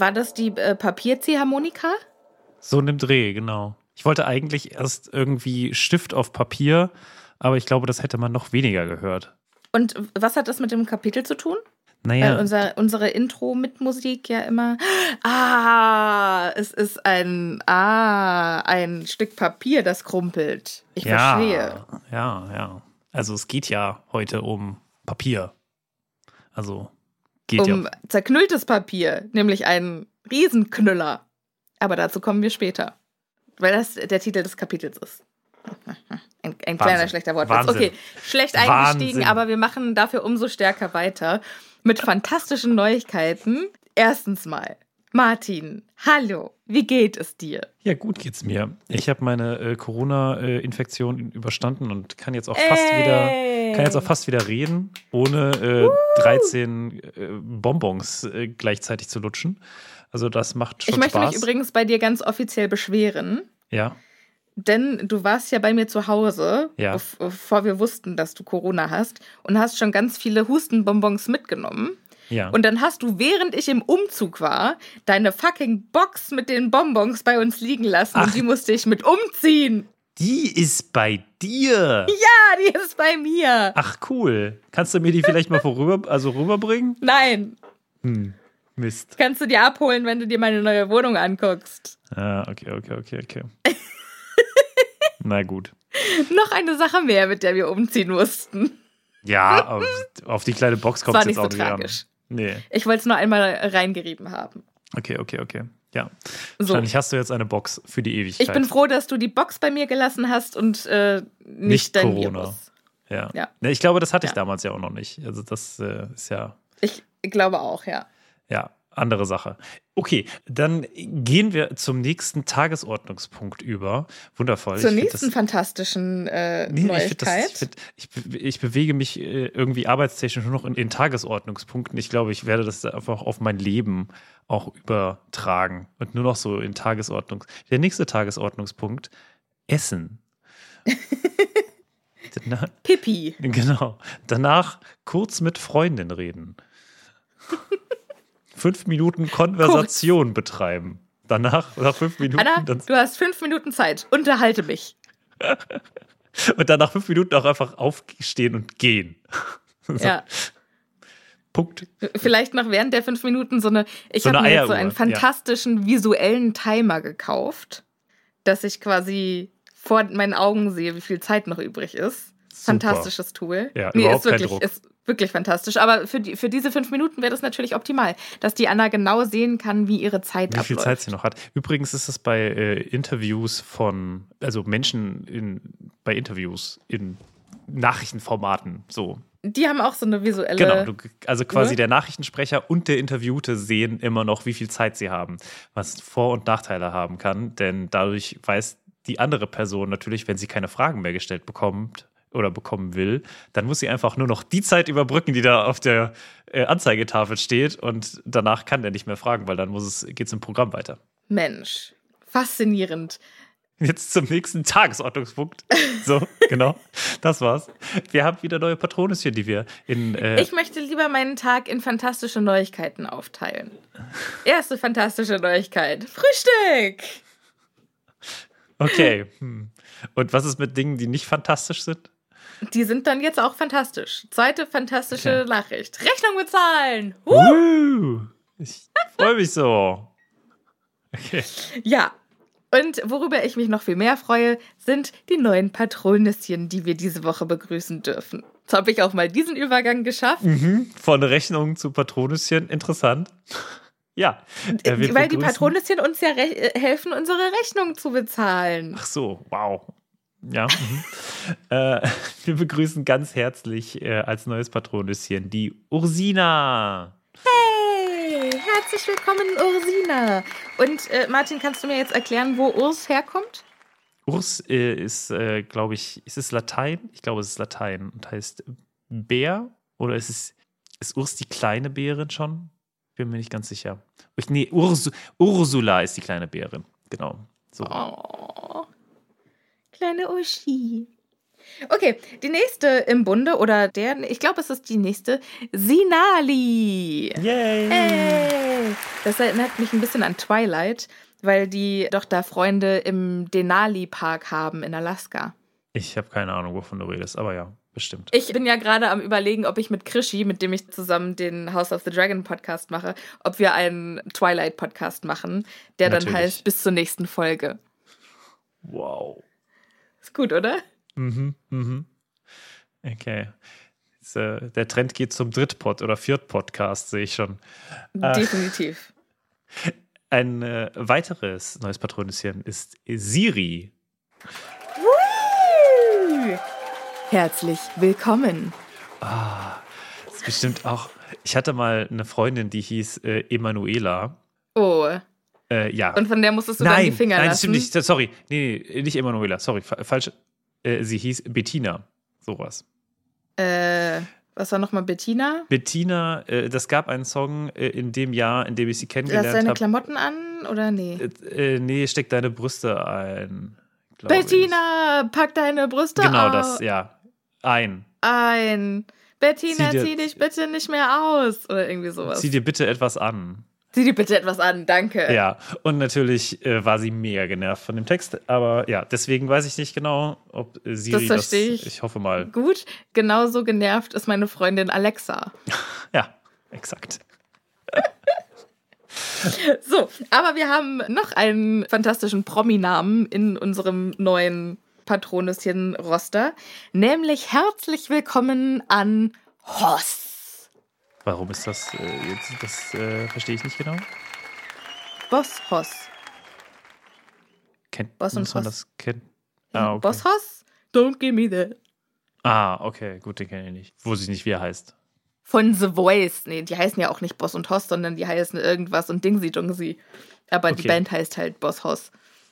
War das die äh, Papierziehharmonika? So in dem Dreh, genau. Ich wollte eigentlich erst irgendwie Stift auf Papier, aber ich glaube, das hätte man noch weniger gehört. Und was hat das mit dem Kapitel zu tun? Naja, Weil unser, unsere Intro mit Musik ja immer. Ah, es ist ein Ah, ein Stück Papier, das krumpelt. Ich ja, verstehe. Ja, ja. Also es geht ja heute um Papier. Also geht Um ja. zerknülltes Papier, nämlich einen Riesenknüller. Aber dazu kommen wir später. Weil das der Titel des Kapitels ist. Ein, ein kleiner schlechter Wortwitz. Wahnsinn. Okay, schlecht eingestiegen, Wahnsinn. aber wir machen dafür umso stärker weiter mit fantastischen Neuigkeiten. Erstens mal, Martin, hallo, wie geht es dir? Ja, gut geht's mir. Ich habe meine äh, Corona-Infektion überstanden und kann jetzt auch fast wieder kann jetzt auch fast wieder reden, ohne äh, 13 äh, Bonbons äh, gleichzeitig zu lutschen. Also das macht schon Ich möchte Spaß. mich übrigens bei dir ganz offiziell beschweren, ja, denn du warst ja bei mir zu Hause, Ja. bev- bevor wir wussten, dass du Corona hast, und hast schon ganz viele Hustenbonbons mitgenommen. Ja. Und dann hast du, während ich im Umzug war, deine fucking Box mit den Bonbons bei uns liegen lassen Ach. und die musste ich mit umziehen. die ist bei dir. Ja, die ist bei mir. Ach cool. Kannst du mir die vielleicht mal vorüber, also rüberbringen? Nein, Hm, Mist. kannst du dir abholen, wenn du dir meine neue Wohnung anguckst. Ah, okay, okay, okay, okay. Na gut. Noch eine Sache mehr, mit der wir umziehen mussten. Ja, auf, auf die kleine Box kommt es jetzt nicht so auch nicht tragisch. an. Nee. Ich wollte es nur einmal reingerieben haben. Okay, okay, okay. Ja. So. Wahrscheinlich hast du jetzt eine Box für die Ewigkeit. Ich bin froh, dass du die Box bei mir gelassen hast und äh, nicht, Nicht dein Corona. Virus. Ja. Ja. Ne, Ich glaube, das hatte ich Ja. damals ja auch noch nicht. Also das äh, ist ja, Ich glaube auch, ja. ja, andere Sache. Okay, dann gehen wir zum nächsten Tagesordnungspunkt über. Wundervoll. Zur Ich nächsten das, fantastischen äh, nee, nee, ich, Neuigkeit. das, ich, ich, ich bewege mich äh, irgendwie arbeitstechnisch nur noch in, in Tagesordnungspunkten. Ich glaube, ich werde das einfach auf mein Leben auch übertragen und nur noch so in Tagesordnung. Der nächste Tagesordnungspunkt, Essen. Na, Pippi. Genau. Danach kurz mit Freundin reden. Fünf Minuten Konversation betreiben. Danach, nach fünf Minuten, Anna, dann, du hast fünf Minuten Zeit. Unterhalte mich. und dann nach fünf Minuten auch einfach aufstehen und gehen. So, Ja. Punkt. Vielleicht noch während der fünf Minuten so eine. Ich So habe mir jetzt so einen ja. fantastischen visuellen Timer gekauft, dass ich quasi vor meinen Augen sehe, wie viel Zeit noch übrig ist. Fantastisches Tool. Ja, nee, überhaupt ist kein wirklich, Druck. ist Wirklich fantastisch. Aber für, die, für diese fünf Minuten wäre das natürlich optimal, dass die Anna genau sehen kann, wie ihre Zeit Wie viel abläuft. Zeit sie noch hat. Übrigens ist es bei äh, Interviews von, also Menschen in, bei Interviews in Nachrichtenformaten so. Die haben auch so eine visuelle. Genau, du, also quasi Ne? der Nachrichtensprecher und der Interviewte sehen immer noch, wie viel Zeit sie haben, was Vor- und Nachteile haben kann, denn dadurch weiß die andere Person natürlich, wenn sie keine Fragen mehr gestellt bekommt oder bekommen will, dann muss sie einfach nur noch die Zeit überbrücken, die da auf der äh, Anzeigetafel steht und danach kann der nicht mehr fragen, weil dann muss es geht's im Programm weiter. Mensch, faszinierend. Jetzt zum nächsten Tagesordnungspunkt. So, genau. Das war's. Wir haben wieder neue Patronüschen, die wir in. Äh, Ich möchte lieber meinen Tag in fantastische Neuigkeiten aufteilen. Erste fantastische Neuigkeit: Frühstück! okay. Hm. Und was ist mit Dingen, die nicht fantastisch sind? Die sind dann jetzt auch fantastisch. Zweite fantastische Okay. Nachricht: Rechnung bezahlen! Uh, ich freue mich so. Okay. Ja. Und worüber ich mich noch viel mehr freue, sind die neuen Patronüschen, die wir diese Woche begrüßen dürfen. Jetzt habe ich auch mal diesen Übergang geschafft, Mhm. Von Rechnungen zu Patronüschen. Interessant. Ja. äh, weil die begrüßen- Patronüschen uns ja äh, helfen, unsere Rechnung zu bezahlen. Ach so, wow. Ja. Mhm. äh, wir begrüßen ganz herzlich äh, als neues Patronüschen die Ursina. Hey, herzlich willkommen, Ursina. Und äh, Martin, kannst du mir jetzt erklären, wo Urs herkommt? Urs äh, ist, äh, glaube ich, ist es Latein? Ich glaube, es ist Latein und heißt Bär. Oder ist es, ist Urs die kleine Bärin schon? Bin mir nicht ganz sicher. Ich, nee, Urs, Ursula ist die kleine Bärin. Genau. So. Oh, kleine Uschi. Okay, die nächste im Bunde oder der, ich glaube, es ist die nächste, Sinali. Yay! Hey. Das erinnert mich ein bisschen an Twilight, weil die doch da Freunde im Denali Park haben in Alaska. Ich habe keine Ahnung, wovon du redest, aber ja, bestimmt. Ich bin ja gerade am überlegen, ob ich mit Krischi, mit dem ich zusammen den House of the Dragon Podcast mache, ob wir einen Twilight Podcast machen, der dann Natürlich. heißt bis zur nächsten Folge. Wow. Ist gut, oder? Mhm, mhm. Okay. Jetzt, äh, der Trend geht zum Drittpod oder Viertpodcast, sehe ich schon. Ah. Definitiv. Ein äh, weiteres neues Patronüschen ist Siri. Woo! Herzlich willkommen. Ah, das ist bestimmt auch. Ich hatte mal eine Freundin, die hieß äh, Emanuela. Oh, Äh, ja. und von der musstest du dann die nein, Finger nein, das lassen. stimmt nicht. Sorry. Nee, nee, nicht Emanuela. Sorry, fa falsch. Äh, sie hieß Bettina. Sowas. Äh, was war nochmal Bettina? Bettina, äh, das gab einen Song äh, in dem Jahr, in dem ich sie Lass kennengelernt deine habe. Klamotten an oder nee? Äh, nee, steck deine Brüste ein. glaub ich. Bettina, pack deine Brüste Genau au- das, ja. Ein. ein. Bettina, Zieh dir- zieh dich bitte nicht mehr aus. Oder irgendwie sowas. Zieh dir bitte etwas an. Zieh dir bitte etwas an, danke. Ja, und natürlich äh, war sie mega genervt von dem Text, aber ja, deswegen weiß ich nicht genau, ob äh, Siri Das verstehe ich. Ich hoffe mal. Gut, genauso genervt ist meine Freundin Alexa. Ja, exakt. So, aber wir haben noch einen fantastischen Prominamen in unserem neuen Patronüschen-Roster, nämlich herzlich willkommen an Hoss. Warum ist das äh, jetzt? Das äh, verstehe ich nicht genau. Boss Hoss. Kennt, Boss und muss man Hoss. das kennen? Ah, okay. Boss Hoss? Don't give me that. Ah, okay, gut, den kenne ich nicht. Wo sie nicht, wie er heißt. Von The Voice. Nee, die heißen ja auch nicht Boss und Hoss, sondern die heißen irgendwas und Dingsi Dungsi. Aber die Okay. Band heißt halt Boss Hoss.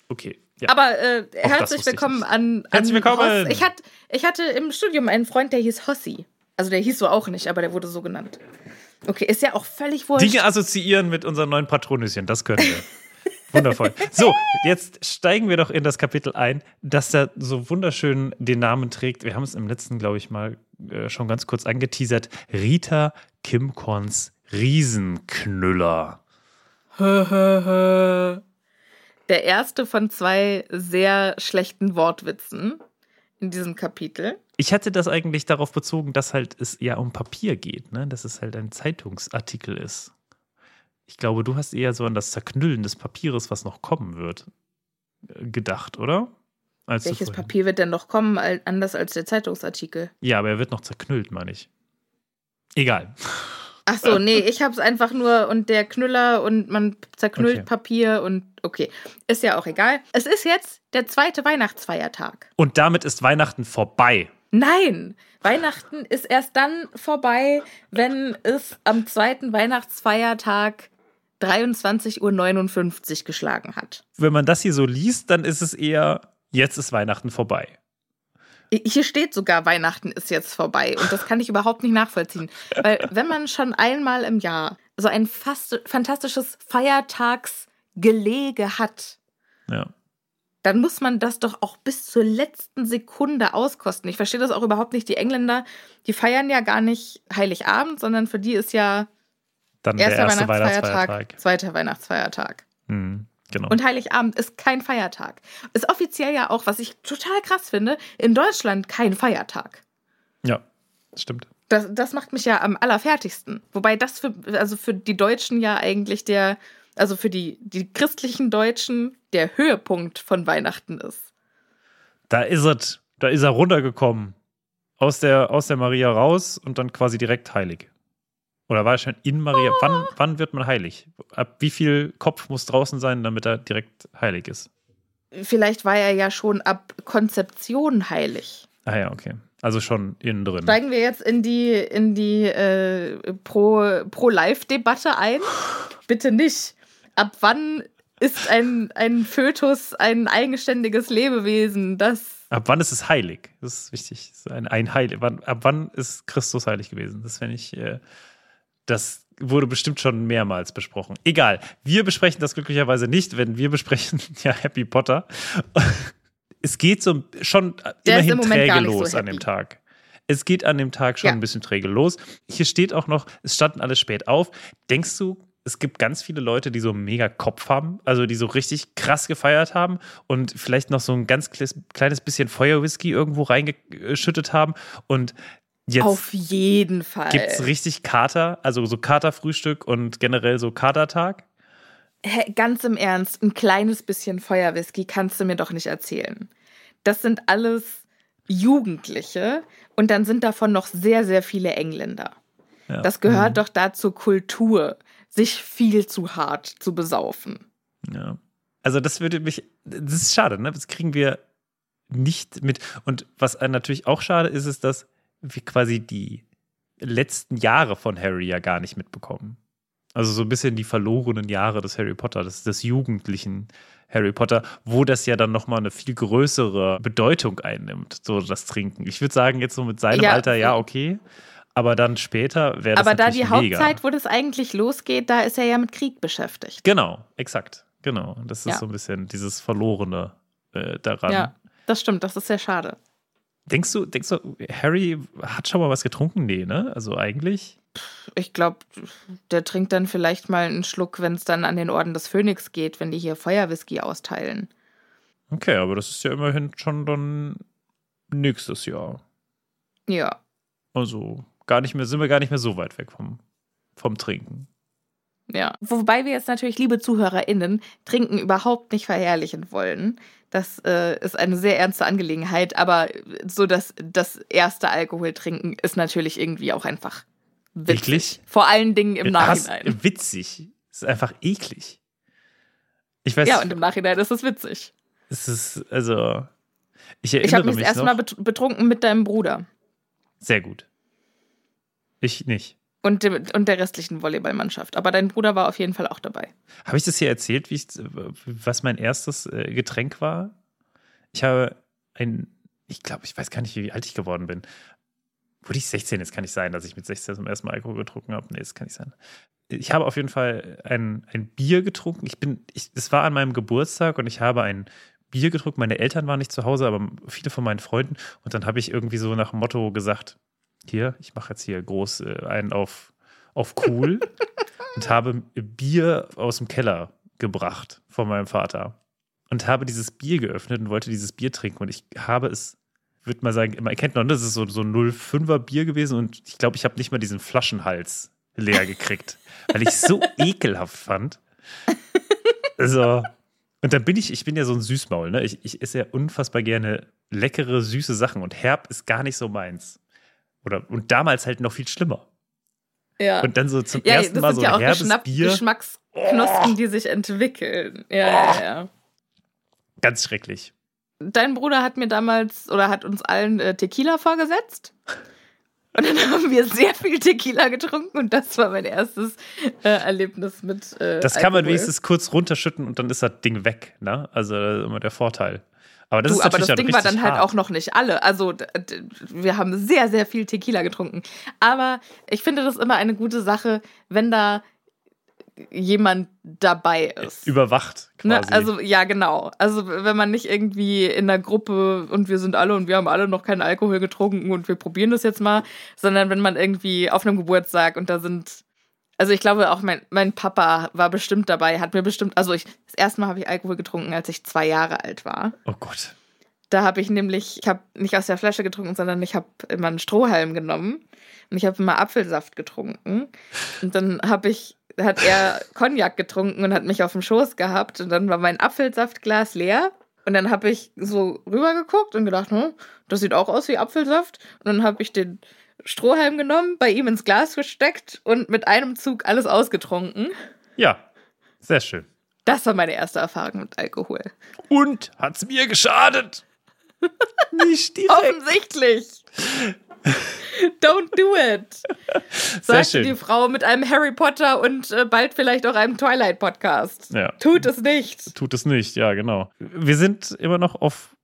Okay. Ja. Aber äh, herzlich ich willkommen an, an Herzlich willkommen! Hoss. Ich, hat, ich hatte im Studium einen Freund, der hieß Hossi. Also der hieß so auch nicht, aber der wurde so genannt. Okay, ist ja auch völlig wurscht. Dinge assoziieren mit unseren neuen Patronüschen, das können wir. Wundervoll. So, jetzt steigen wir doch in das Kapitel ein, das da so wunderschön den Namen trägt. Wir haben es im letzten, glaube ich, mal äh, schon ganz kurz angeteasert. Rita Kimkorns Riesenknüller. Der erste von zwei sehr schlechten Wortwitzen in diesem Kapitel. Ich hatte das eigentlich darauf bezogen, dass halt es ja um Papier geht, ne? dass es halt ein Zeitungsartikel ist. Ich glaube, du hast eher so an das Zerknüllen des Papieres, was noch kommen wird, äh, gedacht, oder? Als Welches Papier wird denn noch kommen, anders als der Zeitungsartikel? Ja, aber er wird noch zerknüllt, meine ich. Egal. Ach so, nee, ich hab's einfach nur und der Knüller und man zerknüllt Okay. Papier und okay. Ist ja auch egal. Es ist jetzt der zweite Weihnachtsfeiertag. Und damit ist Weihnachten vorbei. Nein, Weihnachten ist erst dann vorbei, wenn es am zweiten Weihnachtsfeiertag 23.59 Uhr geschlagen hat. Wenn man das hier so liest, dann ist es eher, jetzt ist Weihnachten vorbei. Hier steht sogar, Weihnachten ist jetzt vorbei. Und das kann ich überhaupt nicht nachvollziehen. Weil wenn man schon einmal im Jahr so ein fast fantastisches Feiertagsgelege hat, Ja. Dann muss man das doch auch bis zur letzten Sekunde auskosten. Ich verstehe das auch überhaupt nicht. Die Engländer, die feiern ja gar nicht Heiligabend, sondern für die ist ja Dann der erster erste Weihnachtsfeiertag, Weihnachtsfeiertag. zweiter Weihnachtsfeiertag. Hm, genau. Und Heiligabend ist kein Feiertag. Ist offiziell ja auch, was ich total krass finde, in Deutschland kein Feiertag. ja, das stimmt. Das, das macht mich ja am allerfertigsten. Wobei das für, also für die Deutschen ja eigentlich der, also für die, die christlichen Deutschen der Höhepunkt von Weihnachten ist. Da ist es. Da ist er runtergekommen. Aus der, aus der Maria raus und dann quasi direkt heilig. Oder war er schon in Maria? Wann, wann wird man heilig? Ab wie viel Kopf muss draußen sein, damit er direkt heilig ist? Vielleicht war er ja schon ab Konzeption heilig. Ah ja, okay. Also schon innen drin. Steigen wir jetzt in die, in die äh, Pro- Pro-Life-Debatte ein? Bitte nicht. Ab wann ist ein, ein Fötus ein eigenständiges Lebewesen, das Ab wann ist es heilig? Das ist wichtig. Das ist ein, ein heilig. Wann, ab wann ist Christus heilig gewesen? Das fände ich, äh, das wurde bestimmt schon mehrmals besprochen. Egal. Wir besprechen das glücklicherweise nicht, wenn wir besprechen, ja, Happy Potter. Es geht so schon Der immerhin im träge nicht so los an dem Tag. Es geht an dem Tag schon Ja. ein bisschen träge los. Hier steht auch noch, es standen alle spät auf. Denkst du, es gibt ganz viele Leute, die so mega Kopf haben, also die so richtig krass gefeiert haben und vielleicht noch so ein ganz kleines bisschen Feuerwhisky irgendwo reingeschüttet haben und jetzt auf jeden Fall. gibt es richtig Kater, also so Katerfrühstück und generell so Katertag? Hä, ganz im Ernst, ein kleines bisschen Feuerwhisky kannst du mir doch nicht erzählen. Das sind alles Jugendliche und dann sind davon noch sehr, sehr viele Engländer. Ja. Das gehört doch da zur Kultur, sich viel zu hart zu besaufen. Ja. Also das würde mich, das ist schade, ne? Das kriegen wir nicht mit. Und was einen natürlich auch schade ist, ist, dass wir quasi die letzten Jahre von Harry ja gar nicht mitbekommen. Also so ein bisschen die verlorenen Jahre des Harry Potter, des, des jugendlichen Harry Potter, wo das ja dann nochmal eine viel größere Bedeutung einnimmt, so das Trinken. Ich würde sagen, jetzt so mit seinem Ja. Alter, ja, okay. Aber dann später wäre das Aber da die mega. Hauptzeit, wo das eigentlich losgeht, da ist er ja mit Krieg beschäftigt. Genau, exakt. Genau. Das ist Ja. so ein bisschen dieses Verlorene äh, daran. Ja, das stimmt, das ist sehr schade. Denkst du, denkst du, Harry hat schon mal was getrunken? Nee, ne? Also eigentlich. Ich glaube, der trinkt dann vielleicht mal einen Schluck, wenn es dann an den Orden des Phönix geht, wenn die hier Feuerwhisky austeilen. Okay, aber das ist ja immerhin schon dann nächstes Jahr. Ja. Also gar nicht mehr, sind wir gar nicht mehr so weit weg vom, vom Trinken. Ja. Wobei wir jetzt natürlich, liebe ZuhörerInnen, Trinken überhaupt nicht verherrlichen wollen. Das äh, ist eine sehr ernste Angelegenheit, aber so das, das erste Alkoholtrinken ist natürlich irgendwie auch einfach witzig. Eklig? Vor allen Dingen im Was? Nachhinein. Witzig. Es ist einfach eklig. Ich weiß, Ja, und im Nachhinein ist es witzig. es ist, also. Ich Ich erinnere habe mich mich das erste. Mal bet- betrunken mit deinem Bruder Sehr gut. Ich nicht. und, dem, und der restlichen Volleyballmannschaft. Aber dein Bruder war auf jeden Fall auch dabei. Habe ich das hier erzählt, wie ich, was mein erstes äh, Getränk war? Ich habe ein, ich glaube, ich weiß gar nicht, wie alt ich geworden bin. Wurde ich 16? Jetzt kann nicht sein, dass ich mit 16 zum ersten Mal Alkohol getrunken habe. Nee, das kann nicht sein. Ich habe auf jeden Fall ein, ein Bier getrunken. Ich bin, ich, es war an meinem Geburtstag und ich habe ein Bier getrunken. Meine Eltern waren nicht zu Hause, aber viele von meinen Freunden. Und dann habe ich irgendwie so nach dem Motto gesagt: Hier, ich mache jetzt hier groß äh, einen auf, auf cool und habe Bier aus dem Keller gebracht von meinem Vater und habe dieses Bier geöffnet und wollte dieses Bier trinken und ich habe es, würde mal sagen, man kennt noch, ne, das ist so, so ein 05er Bier gewesen und ich glaube, ich habe nicht mal diesen Flaschenhals leer gekriegt, weil ich es so ekelhaft fand. Also, und dann bin ich, ich bin ja so ein Süßmaul, ne? Ich, ich esse ja unfassbar gerne leckere, süße Sachen und herb ist gar nicht so meins. Oder, und damals halt noch viel schlimmer. Ja. Und dann so zum ja, ersten Mal so ja ein auch herbes Bier. Geschmacksknospen, die sich entwickeln. Ja, ja, ja. Ganz schrecklich. Dein Bruder hat mir damals oder hat uns allen äh, Tequila vorgesetzt. Und dann haben wir sehr viel Tequila getrunken und das war mein erstes äh, Erlebnis mit. Äh, Das kann man Alkohol. wenigstens kurz runterschütten und dann ist das Ding weg. Ne? Also das ist immer der Vorteil. Aber das Du, ist aber das Ding war dann halt hart. auch noch nicht alle. Also wir haben sehr, sehr viel Tequila getrunken. Aber ich finde das immer eine gute Sache, wenn da jemand dabei ist. überwacht quasi. Ne, also ja, genau. Also wenn man nicht irgendwie in der Gruppe und wir sind alle und wir haben alle noch keinen Alkohol getrunken und wir probieren das jetzt mal, sondern wenn man irgendwie auf einem Geburtstag und da sind, also ich glaube auch mein, mein Papa war bestimmt dabei, hat mir bestimmt, also ich, das erste Mal habe ich Alkohol getrunken, als ich zwei Jahre alt war. oh Gott. Da habe ich nämlich, ich habe nicht aus der Flasche getrunken, sondern ich habe immer einen Strohhalm genommen und ich habe immer Apfelsaft getrunken. Und dann habe ich, hat er Cognac getrunken und hat mich auf dem Schoß gehabt und dann war mein Apfelsaftglas leer. Und dann habe ich so rübergeguckt und gedacht, hm, das sieht auch aus wie Apfelsaft. Und dann habe ich den Strohhalm genommen, bei ihm ins Glas gesteckt und mit einem Zug alles ausgetrunken. Ja, sehr schön. Das war meine erste Erfahrung mit Alkohol. Und hat's mir geschadet? Nicht direkt. Offensichtlich. Don't do it. Sagte die Frau mit einem Harry Potter und äh, bald vielleicht auch einem Twilight-Podcast. Ja. Tut es nicht. Tut es nicht, ja, genau. Wir sind immer noch auf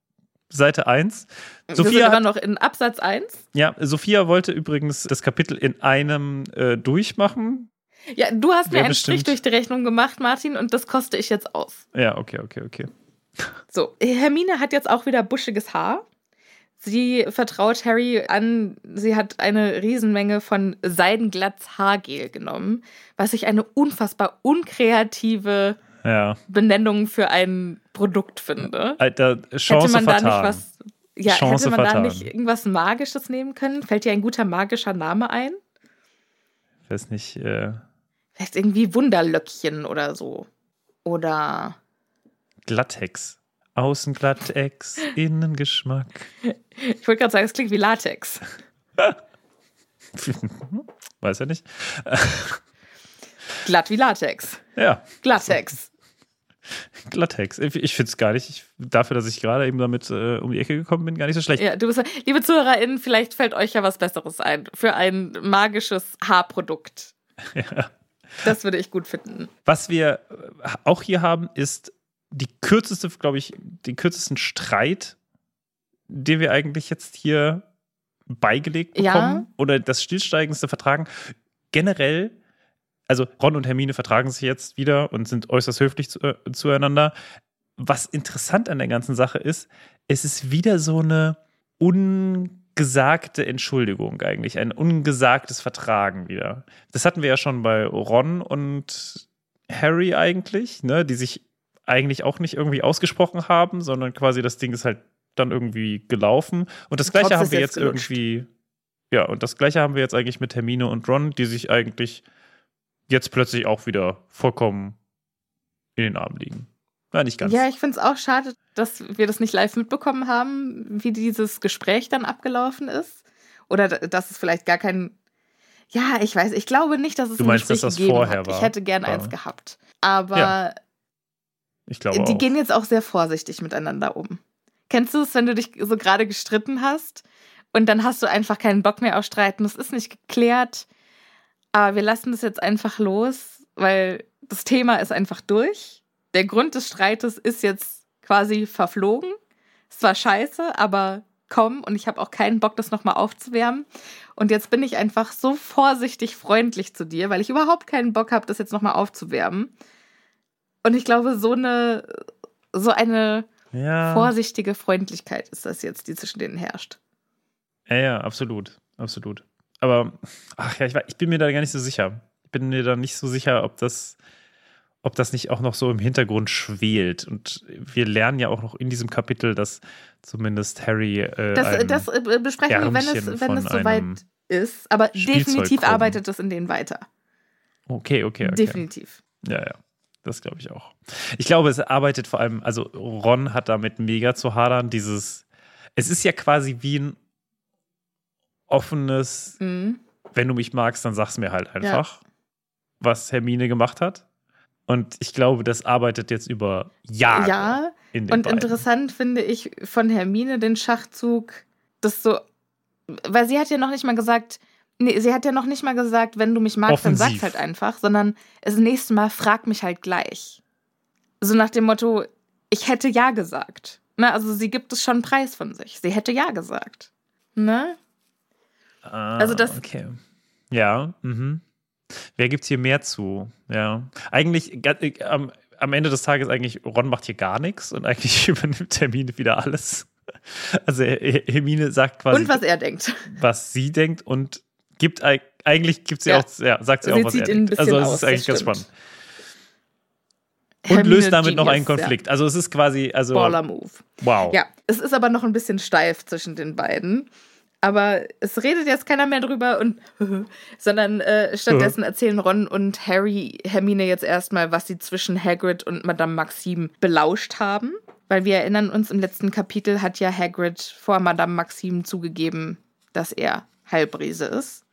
Seite 1. Wir Sophia, hat, noch in Absatz 1. ja, Sophia wollte übrigens das Kapitel in einem äh, durchmachen. Ja, du hast mir Wer einen Strich durch die Rechnung gemacht, Martin, und das koste ich jetzt aus. Ja, okay, okay, okay. So, Hermine hat jetzt auch wieder buschiges Haar. Sie vertraut Harry an, sie hat eine Riesenmenge von Seidenglatz Haargel genommen, was ich eine unfassbar unkreative Ja. Benennung für ein Produkt finde. Alter, Chance hätte man da vertan. nicht was. Ja, Chance hätte man vertan. da nicht irgendwas Magisches nehmen können? Fällt dir ein guter magischer Name ein? Ich weiß nicht, äh, Vielleicht irgendwie Wunderlöckchen oder so. Oder. Glattex. Außen Glattex, Innengeschmack. Ich wollte gerade sagen, es klingt wie Latex. Weiß ja nicht. Glatt wie Latex. Ja, Glattex. Glattex. Ich finde es gar nicht, ich, dafür, dass ich gerade eben damit äh, um die Ecke gekommen bin, gar nicht so schlecht. Ja, du bist, liebe ZuhörerInnen, vielleicht fällt euch ja was Besseres ein für ein magisches Haarprodukt. Ja. Das würde ich gut finden. Was wir äh, auch hier haben, ist die kürzeste, glaube ich, den kürzesten Streit, den wir eigentlich jetzt hier beigelegt Ja. bekommen. Oder das stillsteigendste Vertragen. Generell, also Ron und Hermine vertragen sich jetzt wieder und sind äußerst höflich zu, äh, zueinander. Was interessant an der ganzen Sache ist, es ist wieder so eine ungesagte Entschuldigung eigentlich, ein ungesagtes Vertragen wieder. Das hatten wir ja schon bei Ron und Harry eigentlich, ne, die sich eigentlich auch nicht irgendwie ausgesprochen haben, sondern quasi das Ding ist halt dann irgendwie gelaufen. Und das gleiche haben wir jetzt jetzt irgendwie, ja, und das gleiche haben wir jetzt eigentlich mit Hermine und Ron, die sich eigentlich jetzt plötzlich auch wieder vollkommen in den Armen liegen. Ja, nicht ganz. Ja, ich finde es auch schade, dass wir das nicht live mitbekommen haben, wie dieses Gespräch dann abgelaufen ist. Oder dass es vielleicht gar kein. Ja, ich weiß, ich glaube nicht, dass es Du ein meinst, Gespräch dass das vorher hat. war? Ich hätte gern Ja. eins gehabt. Aber Ja, ich glaube die auch. gehen jetzt auch sehr vorsichtig miteinander um. Kennst du es, wenn du dich so gerade gestritten hast und dann hast du einfach keinen Bock mehr auf Streiten? Das ist nicht geklärt, aber wir lassen das jetzt einfach los, weil das Thema ist einfach durch. Der Grund des Streites ist jetzt quasi verflogen. Es war scheiße, aber komm und ich habe auch keinen Bock, das nochmal aufzuwärmen. Und jetzt bin ich einfach so vorsichtig freundlich zu dir, weil ich überhaupt keinen Bock habe, das jetzt nochmal aufzuwärmen. Und ich glaube, so eine, so eine ja. vorsichtige Freundlichkeit ist das jetzt, die zwischen denen herrscht. Ja, ja, absolut. Absolut. Aber, ach ja, ich, ich bin mir da gar nicht so sicher. Ich bin mir da nicht so sicher, ob das, ob das nicht auch noch so im Hintergrund schwelt. Und wir lernen ja auch noch in diesem Kapitel, dass zumindest Harry. Äh, Das, ein- das äh, besprechen wir, wenn es, wenn es soweit ist. Aber definitiv arbeitet es in denen weiter. Okay, okay, okay. Definitiv. Ja, ja. Das glaube ich auch. Ich glaube, es arbeitet vor allem, also Ron hat damit mega zu hadern, dieses, es ist ja quasi wie ein offenes Mhm. wenn du mich magst, dann sag's mir halt einfach, ja. was Hermine gemacht hat. Und ich glaube, das arbeitet jetzt über Jahre. Ja, in und beiden. interessant finde ich von Hermine den Schachzug, das so, weil sie hat ja noch nicht mal gesagt, nee, sie hat ja noch nicht mal gesagt, wenn du mich magst, Offensiv. dann sag's halt einfach, sondern das nächste Mal frag mich halt gleich. So nach dem Motto, ich hätte ja gesagt. Na, also sie gibt es schon Preis von sich. Sie hätte ja gesagt. Ne? Ah, also das. Okay. Ja, mhm. Wer gibt hier mehr zu? Ja. Eigentlich, äh, am, am Ende des Tages eigentlich, Ron macht hier gar nichts und eigentlich übernimmt Hermine wieder alles. Also Hermine sagt quasi. Und was er denkt. Was sie denkt und gibt eigentlich gibt sie ja. auch, ja, sagt sie, sie auch, was er denkt. Also es ist eigentlich ganz spannend. Und Hermine löst damit Genius, noch einen Konflikt. Ja. Also es ist quasi, also. Baller Move. Wow. Ja, es ist aber noch ein bisschen steif zwischen den beiden. Aber es redet jetzt keiner mehr drüber und sondern äh, stattdessen erzählen Ron und Harry Hermine jetzt erstmal, was sie zwischen Hagrid und Madame Maxime belauscht haben. Weil wir erinnern uns, im letzten Kapitel hat ja Hagrid vor Madame Maxime zugegeben, dass er Heilbrise ist.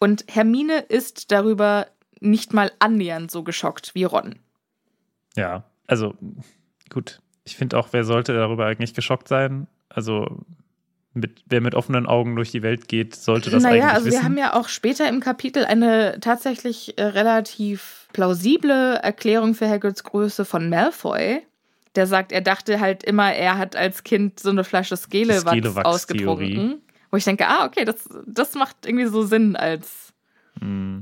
Und Hermine ist darüber nicht mal annähernd so geschockt wie Ron. Ja, also gut. Ich finde auch, wer sollte darüber eigentlich geschockt sein? Also mit, wer mit offenen Augen durch die Welt geht, sollte das naja, eigentlich also wissen. Wir haben ja auch später im Kapitel eine tatsächlich äh, relativ plausible Erklärung für Hagrids Größe von Malfoy. Der sagt, er dachte halt immer, er hat als Kind so eine Flasche Skelewachs ausgetrunken. Wo ich denke, ah, okay, das, das macht irgendwie so Sinn als, mm.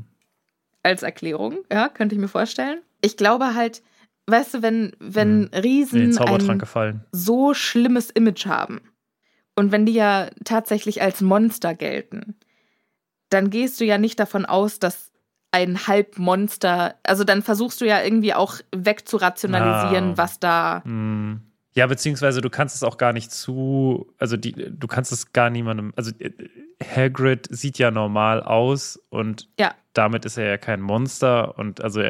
als Erklärung. Ja, könnte ich mir vorstellen. Ich glaube halt, weißt du, wenn, wenn mm. Riesen ein so schlimmes Image haben, und wenn die ja tatsächlich als Monster gelten, dann gehst du ja nicht davon aus, dass ein Halbmonster, also dann versuchst du ja irgendwie auch wegzurationalisieren, ah. was da. Hm. Ja, beziehungsweise du kannst es auch gar nicht zu, also die, du kannst es gar niemandem, also äh, Hagrid sieht ja normal aus und ja. damit ist er ja kein Monster und also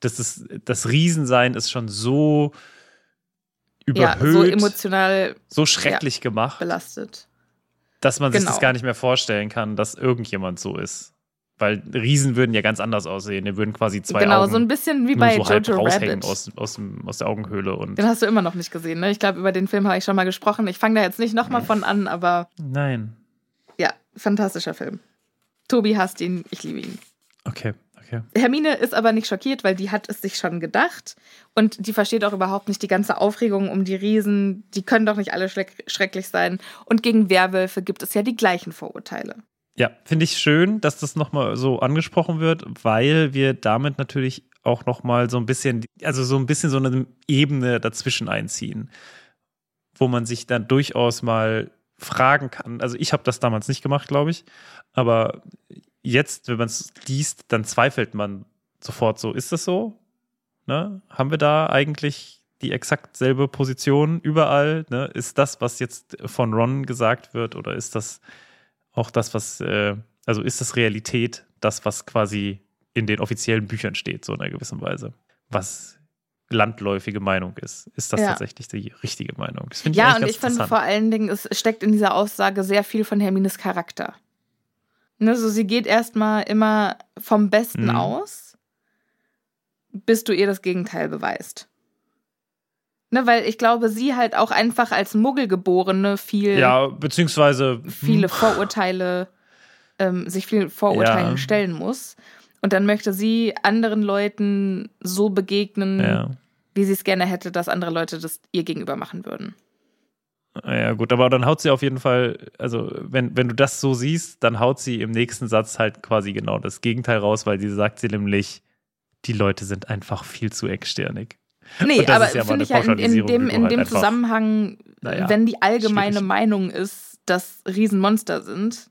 das ist, das Riesensein ist schon so überhöht, ja, so emotional, so schrecklich ja, gemacht, belastet, dass man genau. sich das gar nicht mehr vorstellen kann, dass irgendjemand so ist. Weil Riesen würden ja ganz anders aussehen. Die würden quasi zwei genau, Augen so ein bisschen wie bei so Jojo Rabbit. Aus, aus, aus der Augenhöhle. Und den hast du immer noch nicht gesehen, ne? Ich glaube, über den Film habe ich schon mal gesprochen. Ich fange da jetzt nicht nochmal von an, aber. Nein. Ja, fantastischer Film. Tobi hasst ihn, ich liebe ihn. Okay. Okay. Hermine ist aber nicht schockiert, weil die hat es sich schon gedacht und die versteht auch überhaupt nicht die ganze Aufregung um die Riesen. Die können doch nicht alle schrecklich sein. Und gegen Werwölfe gibt es ja die gleichen Vorurteile. Ja, finde ich schön, dass das nochmal so angesprochen wird, weil wir damit natürlich auch nochmal so ein bisschen, also so ein bisschen so eine Ebene dazwischen einziehen, wo man sich dann durchaus mal fragen kann. Also ich habe das damals nicht gemacht, glaube ich, aber jetzt, wenn man es liest, dann zweifelt man sofort so, ist das so? Ne? Haben wir da eigentlich die exakt selbe Position überall? Ne? Ist das, was jetzt von Ron gesagt wird, oder ist das auch das, was, äh, also ist das Realität, das, was quasi in den offiziellen Büchern steht, so in einer gewissen Weise? Was landläufige Meinung ist. Ist das ja. tatsächlich die richtige Meinung? ja, ich und ich finde vor allen Dingen, es steckt in dieser Aussage sehr viel von Hermines Charakter. Ne, so sie geht erstmal immer vom Besten mhm. aus, bis du ihr das Gegenteil beweist. Ne, weil ich glaube, sie halt auch einfach als Muggelgeborene viel. Ja, beziehungsweise. Viele Vorurteile, ähm, sich vielen Vorurteilen ja. stellen muss. Und dann möchte sie anderen Leuten so begegnen, ja. wie sie es gerne hätte, dass andere Leute das ihr gegenüber machen würden. Ja, gut, aber dann haut sie auf jeden Fall, also wenn, wenn du das so siehst, dann haut sie im nächsten Satz halt quasi genau das Gegenteil raus, weil sie sagt sie nämlich, die Leute sind einfach viel zu engstirnig. Nee, aber ja finde ich ja in, in dem, in halt dem Zusammenhang, naja, wenn die allgemeine schwierig. Meinung ist, dass Riesenmonster sind,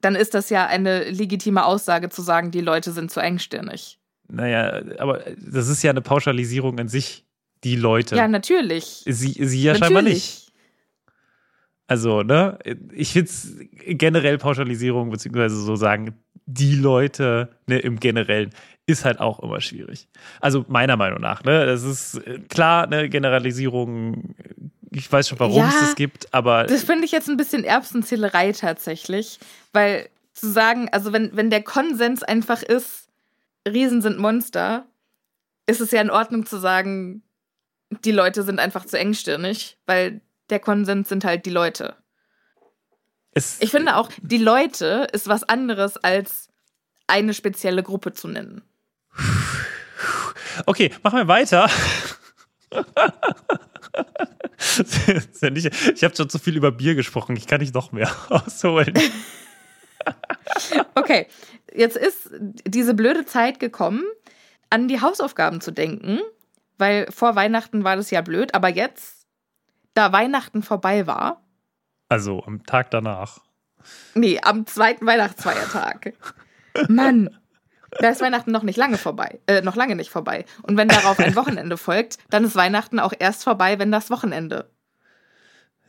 dann ist das ja eine legitime Aussage zu sagen, die Leute sind zu engstirnig. Naja, aber das ist ja eine Pauschalisierung in sich, die Leute. Ja, natürlich. Sie, sie ja natürlich. scheinbar nicht. Also, ne, ich finde es generell Pauschalisierung, beziehungsweise so sagen, die Leute ne, im Generellen ist halt auch immer schwierig. Also meiner Meinung nach, ne, das ist äh, klar, ne, Generalisierung, ich weiß schon, warum ja, es das gibt, aber. Das finde ich jetzt ein bisschen Erbsenzählerei tatsächlich, weil zu sagen, also wenn, wenn der Konsens einfach ist, Riesen sind Monster, ist es ja in Ordnung zu sagen, die Leute sind einfach zu engstirnig, weil der Konsens sind halt die Leute. Es, Ich finde auch, die Leute ist was anderes als eine spezielle Gruppe zu nennen. Okay, machen wir weiter. Ist ja nicht- ich habe schon zu viel über Bier gesprochen. Ich kann nicht noch mehr ausholen. Okay, jetzt ist diese blöde Zeit gekommen, an die Hausaufgaben zu denken, weil vor Weihnachten war das ja blöd, aber jetzt, da Weihnachten vorbei war, Also am Tag danach. nee, am zweiten Weihnachtsfeiertag, Mann, da ist Weihnachten noch nicht lange vorbei, äh, noch lange nicht vorbei. Und wenn darauf ein Wochenende folgt, dann ist Weihnachten auch erst vorbei, wenn das Wochenende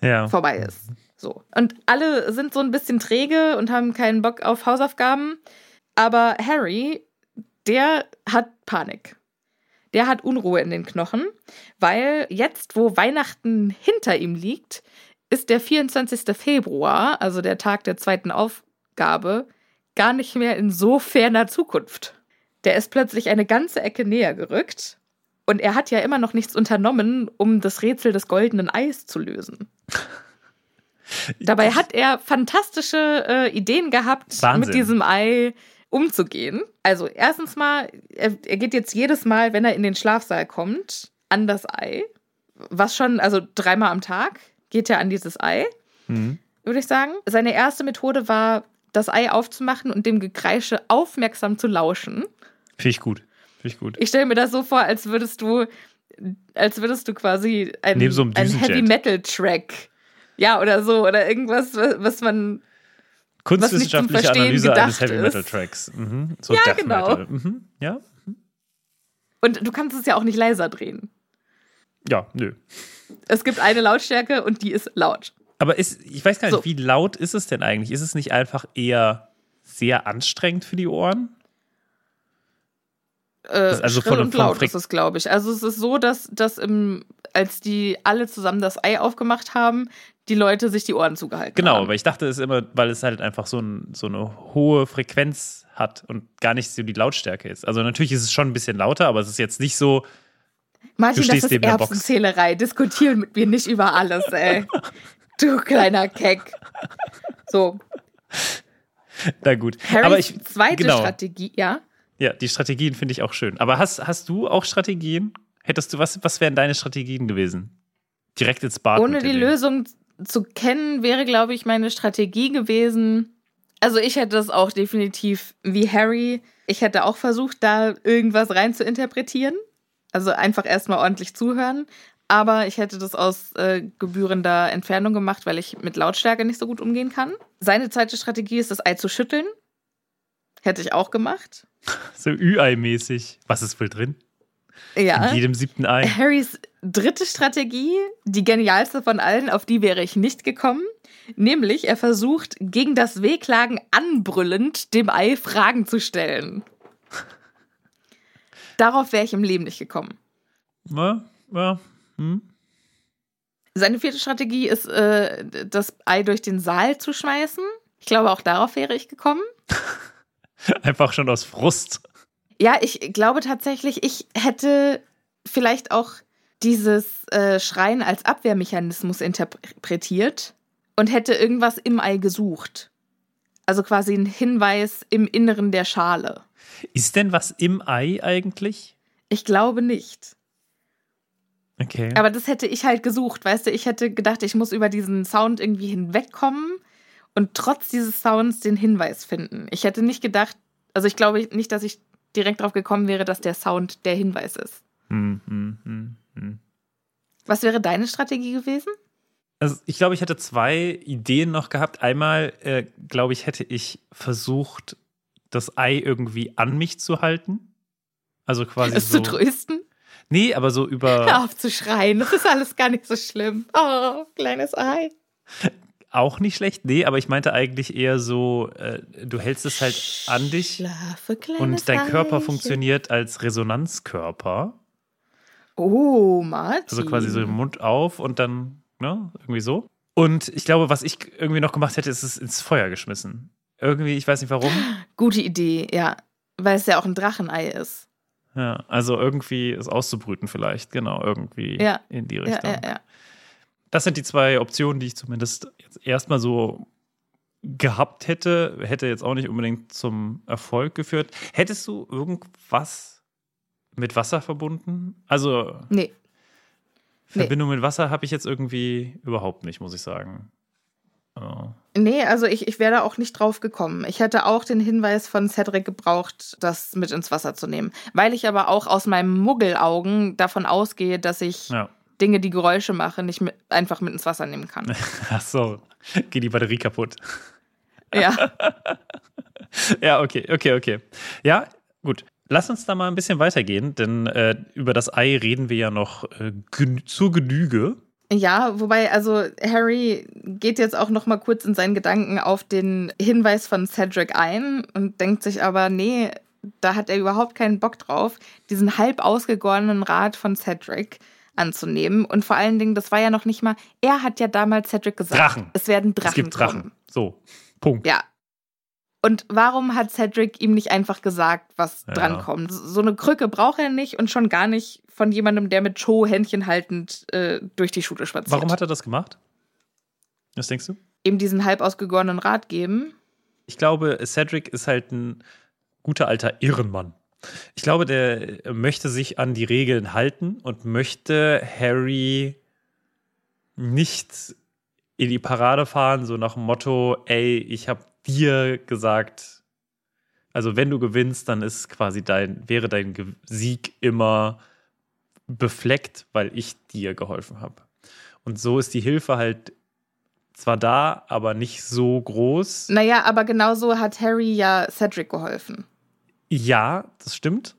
Ja. vorbei ist. So. Und alle sind so ein bisschen träge und haben keinen Bock auf Hausaufgaben. Aber Harry, der hat Panik. Der hat Unruhe in den Knochen, weil jetzt, wo Weihnachten hinter ihm liegt, ist der 24. Februar, also der Tag der zweiten Aufgabe, gar nicht mehr in so ferner Zukunft. Der ist plötzlich eine ganze Ecke näher gerückt und er hat ja immer noch nichts unternommen, um das Rätsel des goldenen Eis zu lösen. Dabei hat er fantastische äh, Ideen gehabt, Wahnsinn. mit diesem Ei umzugehen. Also erstens mal, er, er geht jetzt jedes Mal, wenn er in den Schlafsaal kommt, an das Ei. Was schon, also dreimal am Tag geht er an dieses Ei, Mhm. würde ich sagen. Seine erste Methode war, das Ei aufzumachen und dem Gekreische aufmerksam zu lauschen. Finde ich gut. Finde ich gut. Ich stelle mir das so vor, als würdest du, als würdest du quasi ein, Neben so ein. Heavy Metal Track, ja oder so oder irgendwas, was was man Kunstwissenschaftliche Analyse eines Heavy Metal. Tracks. Mhm. So Ja, Death genau. Metal. Mhm. Ja? und du kannst es ja auch nicht leiser drehen. Ja, nö. Es gibt eine Lautstärke und die ist laut. Aber ist, ich weiß gar nicht, So. wie laut ist es denn eigentlich? Ist es nicht einfach eher sehr anstrengend für die Ohren? Äh, also also von- schrill und laut ist es, glaube ich. Also es ist so, dass, dass im, als die alle zusammen das Ei aufgemacht haben, die Leute sich die Ohren zugehalten Genau, haben. aber ich dachte es immer, weil es halt einfach so, ein, so eine hohe Frequenz hat und gar nicht so die Lautstärke ist. Also natürlich ist es schon ein bisschen lauter, aber es ist jetzt nicht so, Martin, das ist. Erbsenzählerei. Diskutieren mit mir nicht über alles, ey. Du kleiner Keck. So, na gut. Harrys aber ich, zweite genau. Strategie, ja. Ja, die Strategien finde ich auch schön. Aber hast, hast du auch Strategien? Hättest du, was, was wären deine Strategien gewesen? Direkt ins Bad. Ohne die Lösung zu kennen, wäre, glaube ich, meine Strategie gewesen. Also ich hätte das auch definitiv wie Harry. Ich hätte auch versucht, da irgendwas rein zu interpretieren. Also einfach erstmal ordentlich zuhören. Aber ich hätte das aus äh, gebührender Entfernung gemacht, weil ich mit Lautstärke nicht so gut umgehen kann. Seine zweite Strategie ist, das Ei zu schütteln. Hätte ich auch gemacht. So Ü-Ei-mäßig. Was ist wohl drin? Ja. In jedem siebten Ei. Harrys dritte Strategie, die genialste von allen, auf die wäre ich nicht gekommen. Nämlich, er versucht, gegen das Wehklagen anbrüllend dem Ei Fragen zu stellen. Darauf wäre ich im Leben nicht gekommen. Ja, ja. Hm. Seine vierte Strategie ist, äh, das Ei durch den Saal zu schmeißen. Ich glaube, auch darauf wäre ich gekommen. Einfach schon aus Frust. Ja, ich glaube tatsächlich, ich hätte vielleicht auch dieses äh, Schreien als Abwehrmechanismus interpretiert und hätte irgendwas im Ei gesucht. Also quasi ein Hinweis im Inneren der Schale. Ist denn was im Ei eigentlich? Ich glaube nicht. Okay. Aber das hätte ich halt gesucht, weißt du? Ich hätte gedacht, ich muss über diesen Sound irgendwie hinwegkommen und trotz dieses Sounds den Hinweis finden. Ich hätte nicht gedacht, also ich glaube nicht, dass ich direkt drauf gekommen wäre, dass der Sound der Hinweis ist. Hm, hm, hm, hm. Was wäre deine Strategie gewesen? Also ich glaube, ich hätte zwei Ideen noch gehabt. Einmal, äh, glaube ich, hätte ich versucht, das Ei irgendwie an mich zu halten. Also quasi Es so. zu trösten? Nee, aber so Hör über auf zu schreien, das ist alles gar nicht so schlimm. Oh, kleines Ei. Auch nicht schlecht. Nee, aber ich meinte eigentlich eher so, äh, du hältst es halt an dich Schlafe, und dein Körper funktioniert als Resonanzkörper. Oh, Martin. Also quasi so den Mund auf und dann, ne, irgendwie so. Und ich glaube, was ich irgendwie noch gemacht hätte, ist es ins Feuer geschmissen. Irgendwie, ich weiß nicht warum. Gute Idee, ja. Weil es ja auch ein Drachenei ist. Ja, also irgendwie es auszubrüten vielleicht, genau, irgendwie Ja. in die Ja, Richtung. ja, ja. Das sind die zwei Optionen, die ich zumindest erstmal so gehabt hätte. Hätte jetzt auch nicht unbedingt zum Erfolg geführt. Hättest du irgendwas mit Wasser verbunden? Also Nee. Nee. Verbindung mit Wasser habe ich jetzt irgendwie überhaupt nicht, muss ich sagen. Oh. Nee, also ich, ich wäre da auch nicht drauf gekommen. Ich hätte auch den Hinweis von Cedric gebraucht, das mit ins Wasser zu nehmen. Weil ich aber auch aus meinen Muggelaugen davon ausgehe, dass ich Ja. Dinge, die Geräusche machen, nicht mit, einfach mit ins Wasser nehmen kann. Ach so, geht die Batterie kaputt. ja. Ja, okay, okay, okay. Ja, gut. Lass uns da mal ein bisschen weitergehen, denn äh, über das Ei reden wir ja noch äh, gen zur Genüge. Ja, wobei, also Harry geht jetzt auch noch mal kurz in seinen Gedanken auf den Hinweis von Cedric ein und denkt sich aber, nee, da hat er überhaupt keinen Bock drauf, diesen halb ausgegorenen Rat von Cedric anzunehmen. Und vor allen Dingen, das war ja noch nicht mal, er hat ja damals Cedric gesagt, Drachen. es werden Drachen es gibt Drachen. kommen. So, Punkt. Ja. Und warum hat Cedric ihm nicht einfach gesagt, was Ja. drankommt? So eine Krücke braucht er nicht und schon gar nicht von jemandem, der mit Joe Händchen haltend äh, durch die Schule spaziert. Warum hat er das gemacht? Was denkst du? ihm diesen halb ausgegorenen Rat geben? Ich glaube, Cedric ist halt ein guter alter Irrenmann. Ich glaube, der möchte sich an die Regeln halten und möchte Harry nicht in die Parade fahren, so nach dem Motto, ey, ich habe dir gesagt, also wenn du gewinnst, dann ist quasi dein, wäre dein Sieg immer befleckt, weil ich dir geholfen habe. Und so ist die Hilfe halt zwar da, aber nicht so groß. Naja, aber genauso hat Harry ja Cedric geholfen. Ja, das stimmt.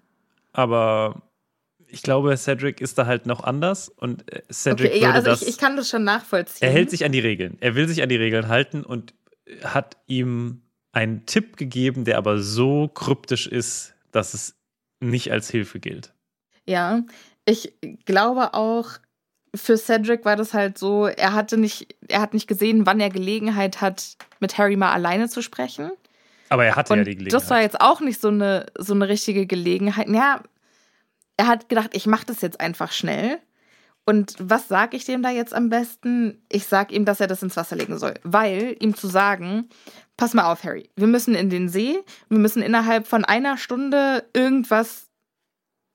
Aber ich glaube, Cedric ist da halt noch anders und äh, Cedric Okay, würde ja, also das. ich, ich kann das schon nachvollziehen. er hält sich an die Regeln. Er will sich an die Regeln halten und hat ihm einen Tipp gegeben, der aber so kryptisch ist, dass es nicht als Hilfe gilt. Ja, ich glaube auch, für Cedric war das halt so, er hatte nicht, er hat nicht gesehen, wann er Gelegenheit hat, mit Harry mal alleine zu sprechen. Aber er hatte Und ja die Gelegenheit. das war jetzt auch nicht so eine, so eine richtige Gelegenheit. Ja, er hat gedacht, ich mache das jetzt einfach schnell. Und was sage ich dem da jetzt am besten? Ich sage ihm, dass er das ins Wasser legen soll. Weil ihm zu sagen, pass mal auf, Harry, wir müssen in den See, wir müssen innerhalb von einer Stunde irgendwas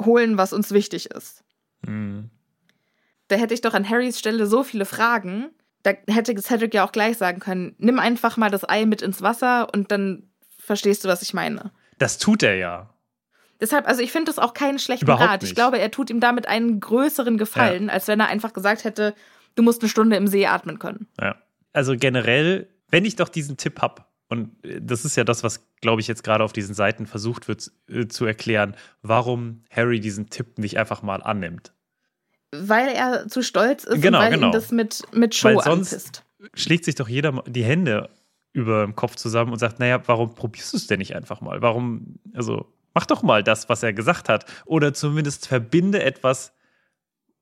holen, was uns wichtig ist. Mhm. Da hätte ich doch an Harrys Stelle so viele Fragen. Da hätte Cedric ja auch gleich sagen können, nimm einfach mal das Ei mit ins Wasser und dann verstehst du, was ich meine. Das tut er ja. Deshalb, also ich finde das auch keinen schlechten Überhaupt Rat. Ich nicht. glaube, er tut ihm damit einen größeren Gefallen, als wenn er einfach gesagt hätte, du musst eine Stunde im See atmen können. Ja. Also generell, wenn ich doch diesen Tipp habe, und äh, das ist ja das, was, glaube ich, jetzt gerade auf diesen Seiten versucht wird äh, zu erklären, warum Harry diesen Tipp nicht einfach mal annimmt. Weil er zu stolz ist Genau, und weil genau. ihn das mit, mit Show Weil sonst- anpisst. Schlägt sich doch jeder die Hände über dem Kopf zusammen und sagt, naja, warum probierst du es denn nicht einfach mal? Warum, also mach doch mal das, was er gesagt hat. Oder zumindest verbinde etwas,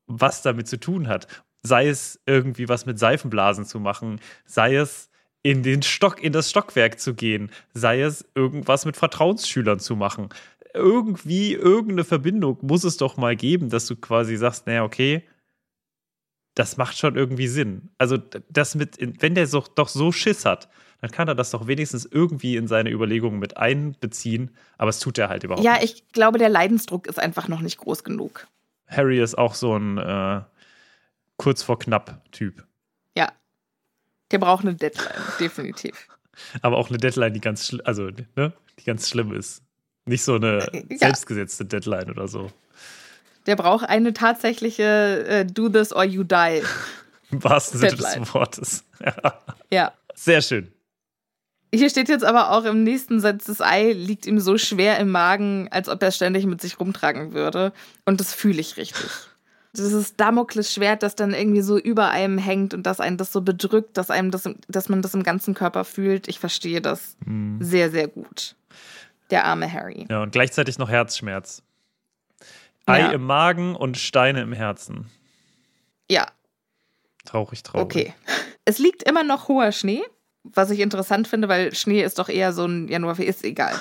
was damit zu tun hat. Sei es irgendwie was mit Seifenblasen zu machen, sei es in den Stock, in das Stockwerk zu gehen, sei es irgendwas mit Vertrauensschülern zu machen. Irgendwie, irgendeine Verbindung muss es doch mal geben, dass du quasi sagst, naja, okay, das macht schon irgendwie Sinn. Also, das mit, wenn der so, doch so Schiss hat, dann kann er das doch wenigstens irgendwie in seine Überlegungen mit einbeziehen, aber es tut er halt überhaupt Ja, nicht. ich glaube, der Leidensdruck ist einfach noch nicht groß genug. Harry ist auch so ein äh, kurz vor knapp Typ. Ja. Der braucht eine Deadline, definitiv. Aber auch eine Deadline, die ganz, also, ne, die ganz schlimm ist. Nicht so eine Äh, ja. selbstgesetzte Deadline oder so. Der braucht eine tatsächliche äh, Do this or you die. Im wahrsten Sinne des Wortes. Ja. Ja. Sehr schön. Hier steht jetzt aber auch im nächsten Satz, das Ei liegt ihm so schwer im Magen, als ob er ständig mit sich rumtragen würde. Und das fühle ich richtig. Dieses Damoklesschwert, das dann irgendwie so über einem hängt und dass einen das so bedrückt, dass einem das, dass man das im ganzen Körper fühlt. Ich verstehe das Mhm. sehr, sehr gut. Der arme Harry. Ja, und gleichzeitig noch Herzschmerz. Ei Ja. im Magen und Steine im Herzen. Ja, Traurig, traurig. okay. Es liegt immer noch hoher Schnee, was ich interessant finde, weil Schnee ist doch eher so ein Januar, ist egal.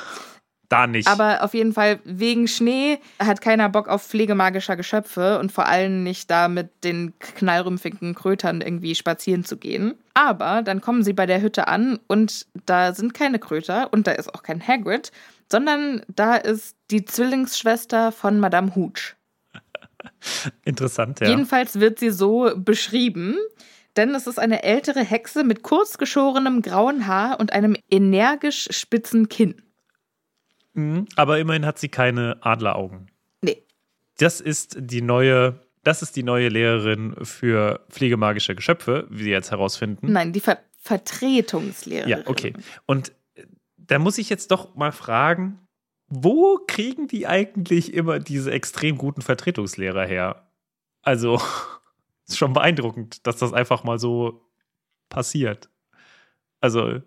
Da nicht. Aber auf jeden Fall, wegen Schnee hat keiner Bock auf Pflege magischer Geschöpfe und vor allem nicht da mit den knallrümpfigen Krötern irgendwie spazieren zu gehen. Aber dann kommen sie bei der Hütte an und da sind keine Kröter und da ist auch kein Hagrid, sondern da ist die Zwillingsschwester von Madame Hooch. Interessant, ja. Jedenfalls wird sie so beschrieben, denn es ist eine ältere Hexe mit kurz geschorenem grauen Haar und einem energisch spitzen Kinn. Mhm, aber immerhin hat sie keine Adleraugen. Nee. Das ist die neue, das ist die neue Lehrerin für pflegemagische Geschöpfe, wie sie jetzt herausfinden. Nein, die Ver Vertretungslehrerin. Ja, okay. Und äh, da muss ich jetzt doch mal fragen, wo kriegen die eigentlich immer diese extrem guten Vertretungslehrer her? Also, ist schon beeindruckend, dass das einfach mal so passiert. Also,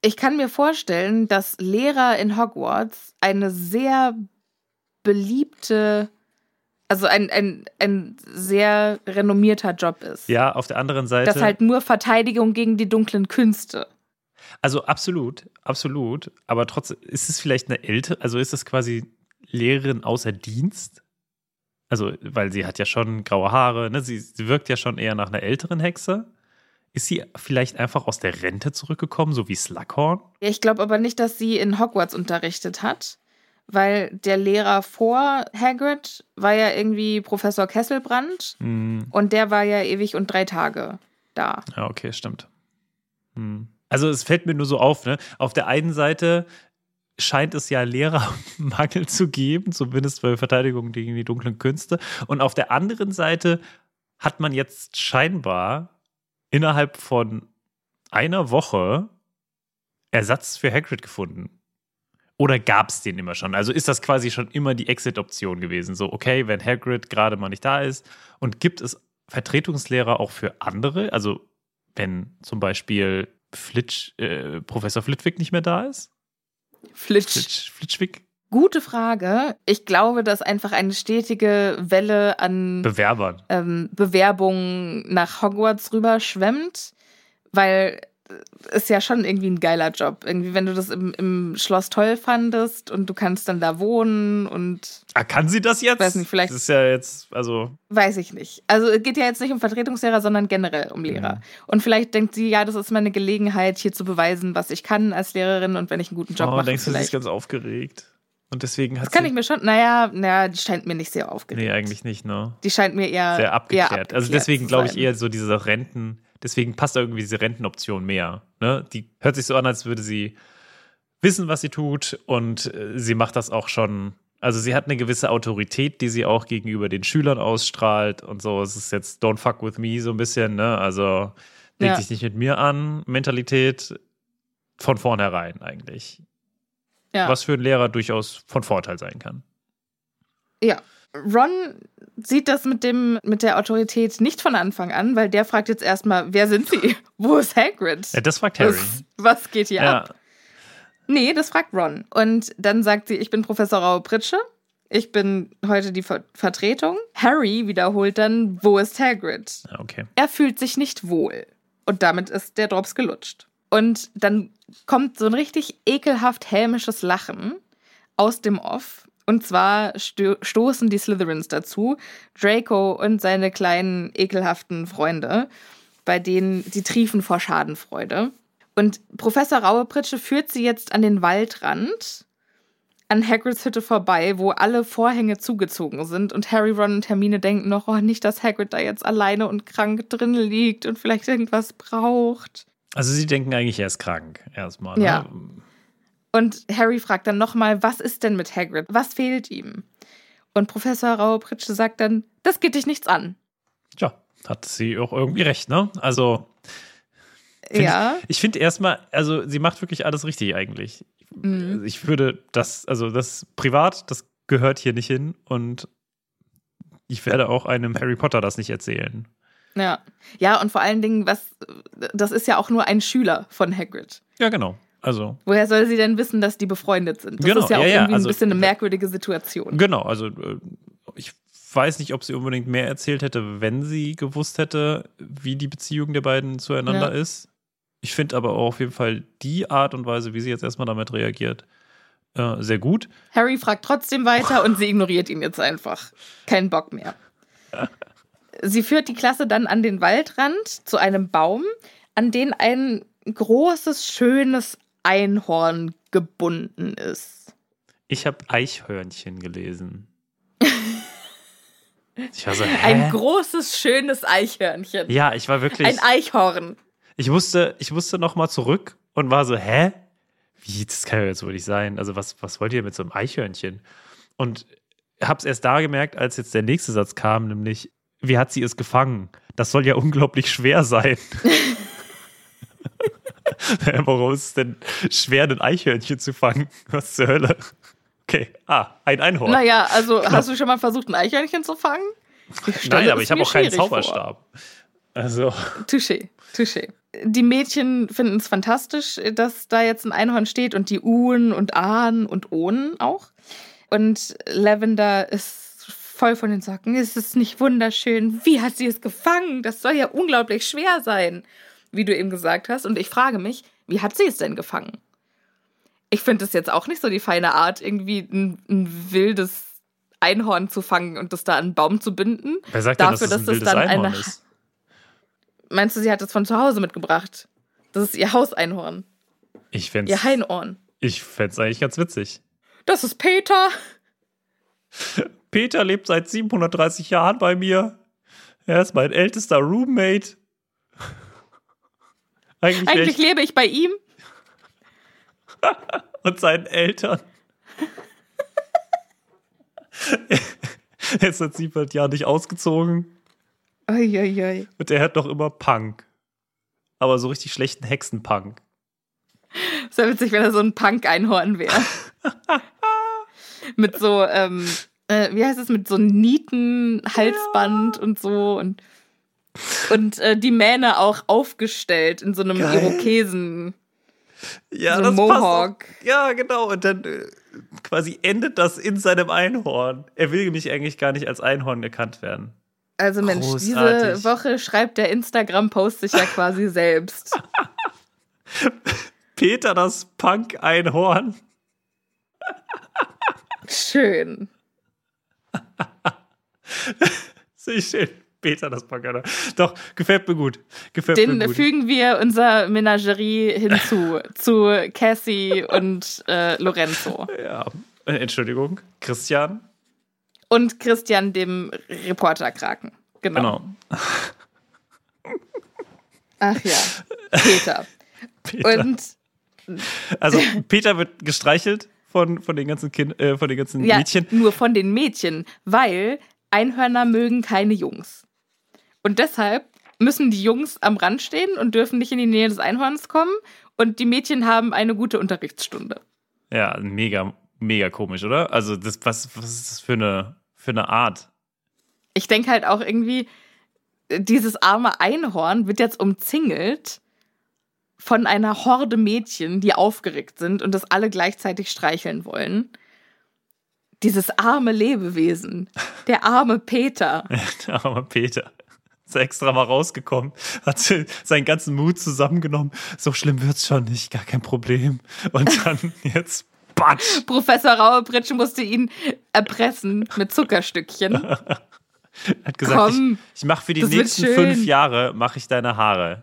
Ich kann mir vorstellen, dass Lehrer in Hogwarts eine sehr beliebte, also ein, ein, ein sehr renommierter Job ist. ja, auf der anderen Seite. Das halt nur Verteidigung gegen die dunklen Künste. Also absolut, absolut. Aber trotzdem, ist es vielleicht eine ältere, also ist es quasi Lehrerin außer Dienst? Also, weil sie hat ja schon graue Haare, ne? Sie, sie wirkt ja schon eher nach einer älteren Hexe. Ist sie vielleicht einfach aus der Rente zurückgekommen, so wie Slughorn? Ja, Ich glaube aber nicht, dass sie in Hogwarts unterrichtet hat, weil der Lehrer vor Hagrid war ja irgendwie Professor Kesselbrand Hm, und der war ja ewig und drei Tage da. ja, okay, stimmt. Hm. Also es fällt mir nur so auf, ne? Auf der einen Seite scheint es ja Lehrermangel zu geben, zumindest bei Verteidigung gegen die dunklen Künste. Und auf der anderen Seite hat man jetzt scheinbar innerhalb von einer Woche Ersatz für Hagrid gefunden. Oder gab es den immer schon? Also ist das quasi schon immer die Exit-Option gewesen? So, okay, wenn Hagrid gerade mal nicht da ist. Und gibt es Vertretungslehrer auch für andere? Also wenn zum Beispiel Flitsch, äh, Professor Flitwick nicht mehr da ist? Flitsch. Flitsch, Flitschwick? Gute Frage. Ich glaube, dass einfach eine stetige Welle an Bewerbern. ähm, Bewerbungen nach Hogwarts rüber schwemmt, weil ist ja schon irgendwie ein geiler Job. Irgendwie, wenn du das im, im Schloss toll fandest und du kannst dann da wohnen und Ah, kann sie das jetzt? Weiß nicht, vielleicht- Das ist ja jetzt, also. weiß ich nicht. Also es geht ja jetzt nicht um Vertretungslehrer, sondern generell um Lehrer. Mhm. Und vielleicht denkt sie, ja, das ist meine Gelegenheit, hier zu beweisen, was ich kann als Lehrerin und wenn ich einen guten Job oh, mache, denkst du, sie ist vielleicht. ganz aufgeregt? Und deswegen hat Das kann ich mir schon, naja, naja, die scheint mir nicht sehr aufgeregt. nee, eigentlich nicht, ne? Die scheint mir eher Sehr abgeklärt. Eher also abgeklärt deswegen zu glaube ich eher so diese Renten, deswegen passt da irgendwie diese Rentenoption mehr. Ne? Die hört sich so an, als würde sie wissen, was sie tut und äh, sie macht das auch schon. Also sie hat eine gewisse Autorität, die sie auch gegenüber den Schülern ausstrahlt und so. Es ist jetzt Don't fuck with me so ein bisschen, ne? Also leg Ja. dich nicht mit mir an, Mentalität von vornherein eigentlich. Ja. Was für einen Lehrer durchaus von Vorteil sein kann. Ja. Ron sieht das mit dem mit der Autorität nicht von Anfang an, weil der fragt jetzt erstmal, wer sind sie? Wo ist Hagrid? Ja, das fragt Harry. Was, was geht hier Ja, ab? Nee, das fragt Ron. Und dann sagt sie, ich bin Professor Raue Pritsche. Ich bin heute die Ver Vertretung. Harry wiederholt dann, wo ist Hagrid? okay. Er fühlt sich nicht wohl. Und damit ist der Drops gelutscht. Und dann kommt so ein richtig ekelhaft hämisches Lachen aus dem Off. Und zwar sto stoßen die Slytherins dazu, Draco und seine kleinen ekelhaften Freunde, bei denen sie triefen vor Schadenfreude. Und Professor Rauepritsche führt sie jetzt an den Waldrand, an Hagrids Hütte vorbei, wo alle Vorhänge zugezogen sind und Harry, Ron und Hermine denken noch, oh, nicht, dass Hagrid da jetzt alleine und krank drin liegt und vielleicht irgendwas braucht. Also sie denken eigentlich, er ist krank erstmal. Ne? Ja. Und Harry fragt dann nochmal, was ist denn mit Hagrid? Was fehlt ihm? Und Professor Rauepritsche sagt dann, das geht dich nichts an. Tja, hat sie auch irgendwie recht, ne? Also, Find ja. ich finde erstmal, also sie macht wirklich alles richtig eigentlich. Mhm. Ich würde das, also das privat, das gehört hier nicht hin und ich werde auch einem Harry Potter das nicht erzählen. Ja. Ja, und vor allen Dingen, was, das ist ja auch nur ein Schüler von Hagrid. Ja, genau. Also, Woher soll sie denn wissen, dass die befreundet sind? Das Genau, ist ja auch ja, irgendwie also- ein bisschen eine merkwürdige Situation. genau, also äh, ich weiß nicht, ob sie unbedingt mehr erzählt hätte, wenn sie gewusst hätte, wie die Beziehung der beiden zueinander Ja. ist. Ich finde aber auch auf jeden Fall die Art und Weise, wie sie jetzt erstmal damit reagiert, äh, sehr gut. Harry fragt trotzdem weiter und sie ignoriert ihn jetzt einfach. Kein Bock mehr. Sie führt die Klasse dann an den Waldrand zu einem Baum, an den ein großes, schönes Einhorn gebunden ist. Ich habe Eichhörnchen gelesen. Ich war so, hä? Ein großes, schönes Eichhörnchen. ja, ich war wirklich. Ein Eichhorn. ich musste, ich musste noch mal zurück und war so, hä? Wie, das kann ja jetzt wohl nicht sein. Also, was, was wollt ihr mit so einem Eichhörnchen? Und hab's erst da gemerkt, als jetzt der nächste Satz kam, nämlich, wie hat sie es gefangen? Das soll ja unglaublich schwer sein. Warum ist es denn schwer, ein Eichhörnchen zu fangen? Was zur Hölle? Okay, ah, ein Einhorn. Naja, also hast du schon mal versucht, ein Eichhörnchen zu fangen? Nein, aber ich habe auch keinen vor. Zauberstab. Also, Touché, touché. Die Mädchen finden es fantastisch, dass da jetzt ein Einhorn steht und die Uhen und Ahn und Ohnen auch. Und Lavender ist voll von den Socken. Es ist nicht wunderschön. Wie hat sie es gefangen? Das soll ja unglaublich schwer sein, wie du eben gesagt hast. Und ich frage mich, wie hat sie es denn gefangen? Ich finde es jetzt auch nicht so die feine Art, irgendwie ein, ein wildes Einhorn zu fangen und das da an einen Baum zu binden. wer sagt denn, Dafür, dass das dass ein das wildes dann Einhorn eine- ist? Meinst du, sie hat es von zu Hause mitgebracht? Das ist ihr Hauseinhorn. Ich fände Ihr Hainohren. ich fänd's eigentlich ganz witzig. Das ist Peter. Peter lebt seit 730 Jahren bei mir. Er ist mein ältester Roommate. Eigentlich, Eigentlich ich lebe ich bei ihm. und seinen Eltern. er ist seit 700 Jahren nicht ausgezogen Uiuiui. und er hört noch immer Punk. Aber so richtig schlechten Hexenpunk. Es wäre witzig, wenn er so ein Punk-Einhorn wäre. mit so, ähm, äh, wie heißt es, mit so Nieten, Halsband und so und, und äh, die Mähne auch aufgestellt in so einem Geil. Irokesen. Ja, So das Mohawk. passt. auch. Ja, genau. Und dann äh, quasi endet das in seinem Einhorn. Er will nämlich eigentlich gar nicht als Einhorn erkannt werden. Also Mensch, Großartig. diese Woche schreibt der Instagram-Post sich ja quasi selbst. Peter das Punk-Einhorn. Schön. Ich schön. Peter das Punk-Einhorn. Doch, gefällt mir gut. Gefällt Den mir gut. fügen wir unser Menagerie hinzu, zu Cassie und äh, Lorenzo. Ja. Äh, Entschuldigung. Christian. Und Christian, dem Reporterkraken. Genau. Genau. Ach ja, Peter. Peter. Und also, Peter wird gestreichelt von, von den ganzen, kind, äh, von den ganzen ja, Mädchen. nur von den Mädchen, weil Einhörner mögen keine Jungs. Und deshalb müssen die Jungs am Rand stehen und dürfen nicht in die Nähe des Einhorns kommen. Und die Mädchen haben eine gute Unterrichtsstunde. Ja, mega, mega komisch, oder? Also, das, was, was ist das für eine, für eine Art? ich denke halt auch irgendwie, dieses arme Einhorn wird jetzt umzingelt von einer Horde Mädchen, die aufgeregt sind und das alle gleichzeitig streicheln wollen. Dieses arme Lebewesen, der arme Peter. Der arme Peter. Ist extra mal rausgekommen, hat seinen ganzen Mut zusammengenommen. So schlimm wird's schon nicht, gar kein Problem. Und dann jetzt Batsch. Professor Rauebritsch musste ihn erpressen mit Zuckerstückchen. Hat gesagt, Komm, ich, ich mache für die nächsten fünf Jahre, mache ich deine Haare.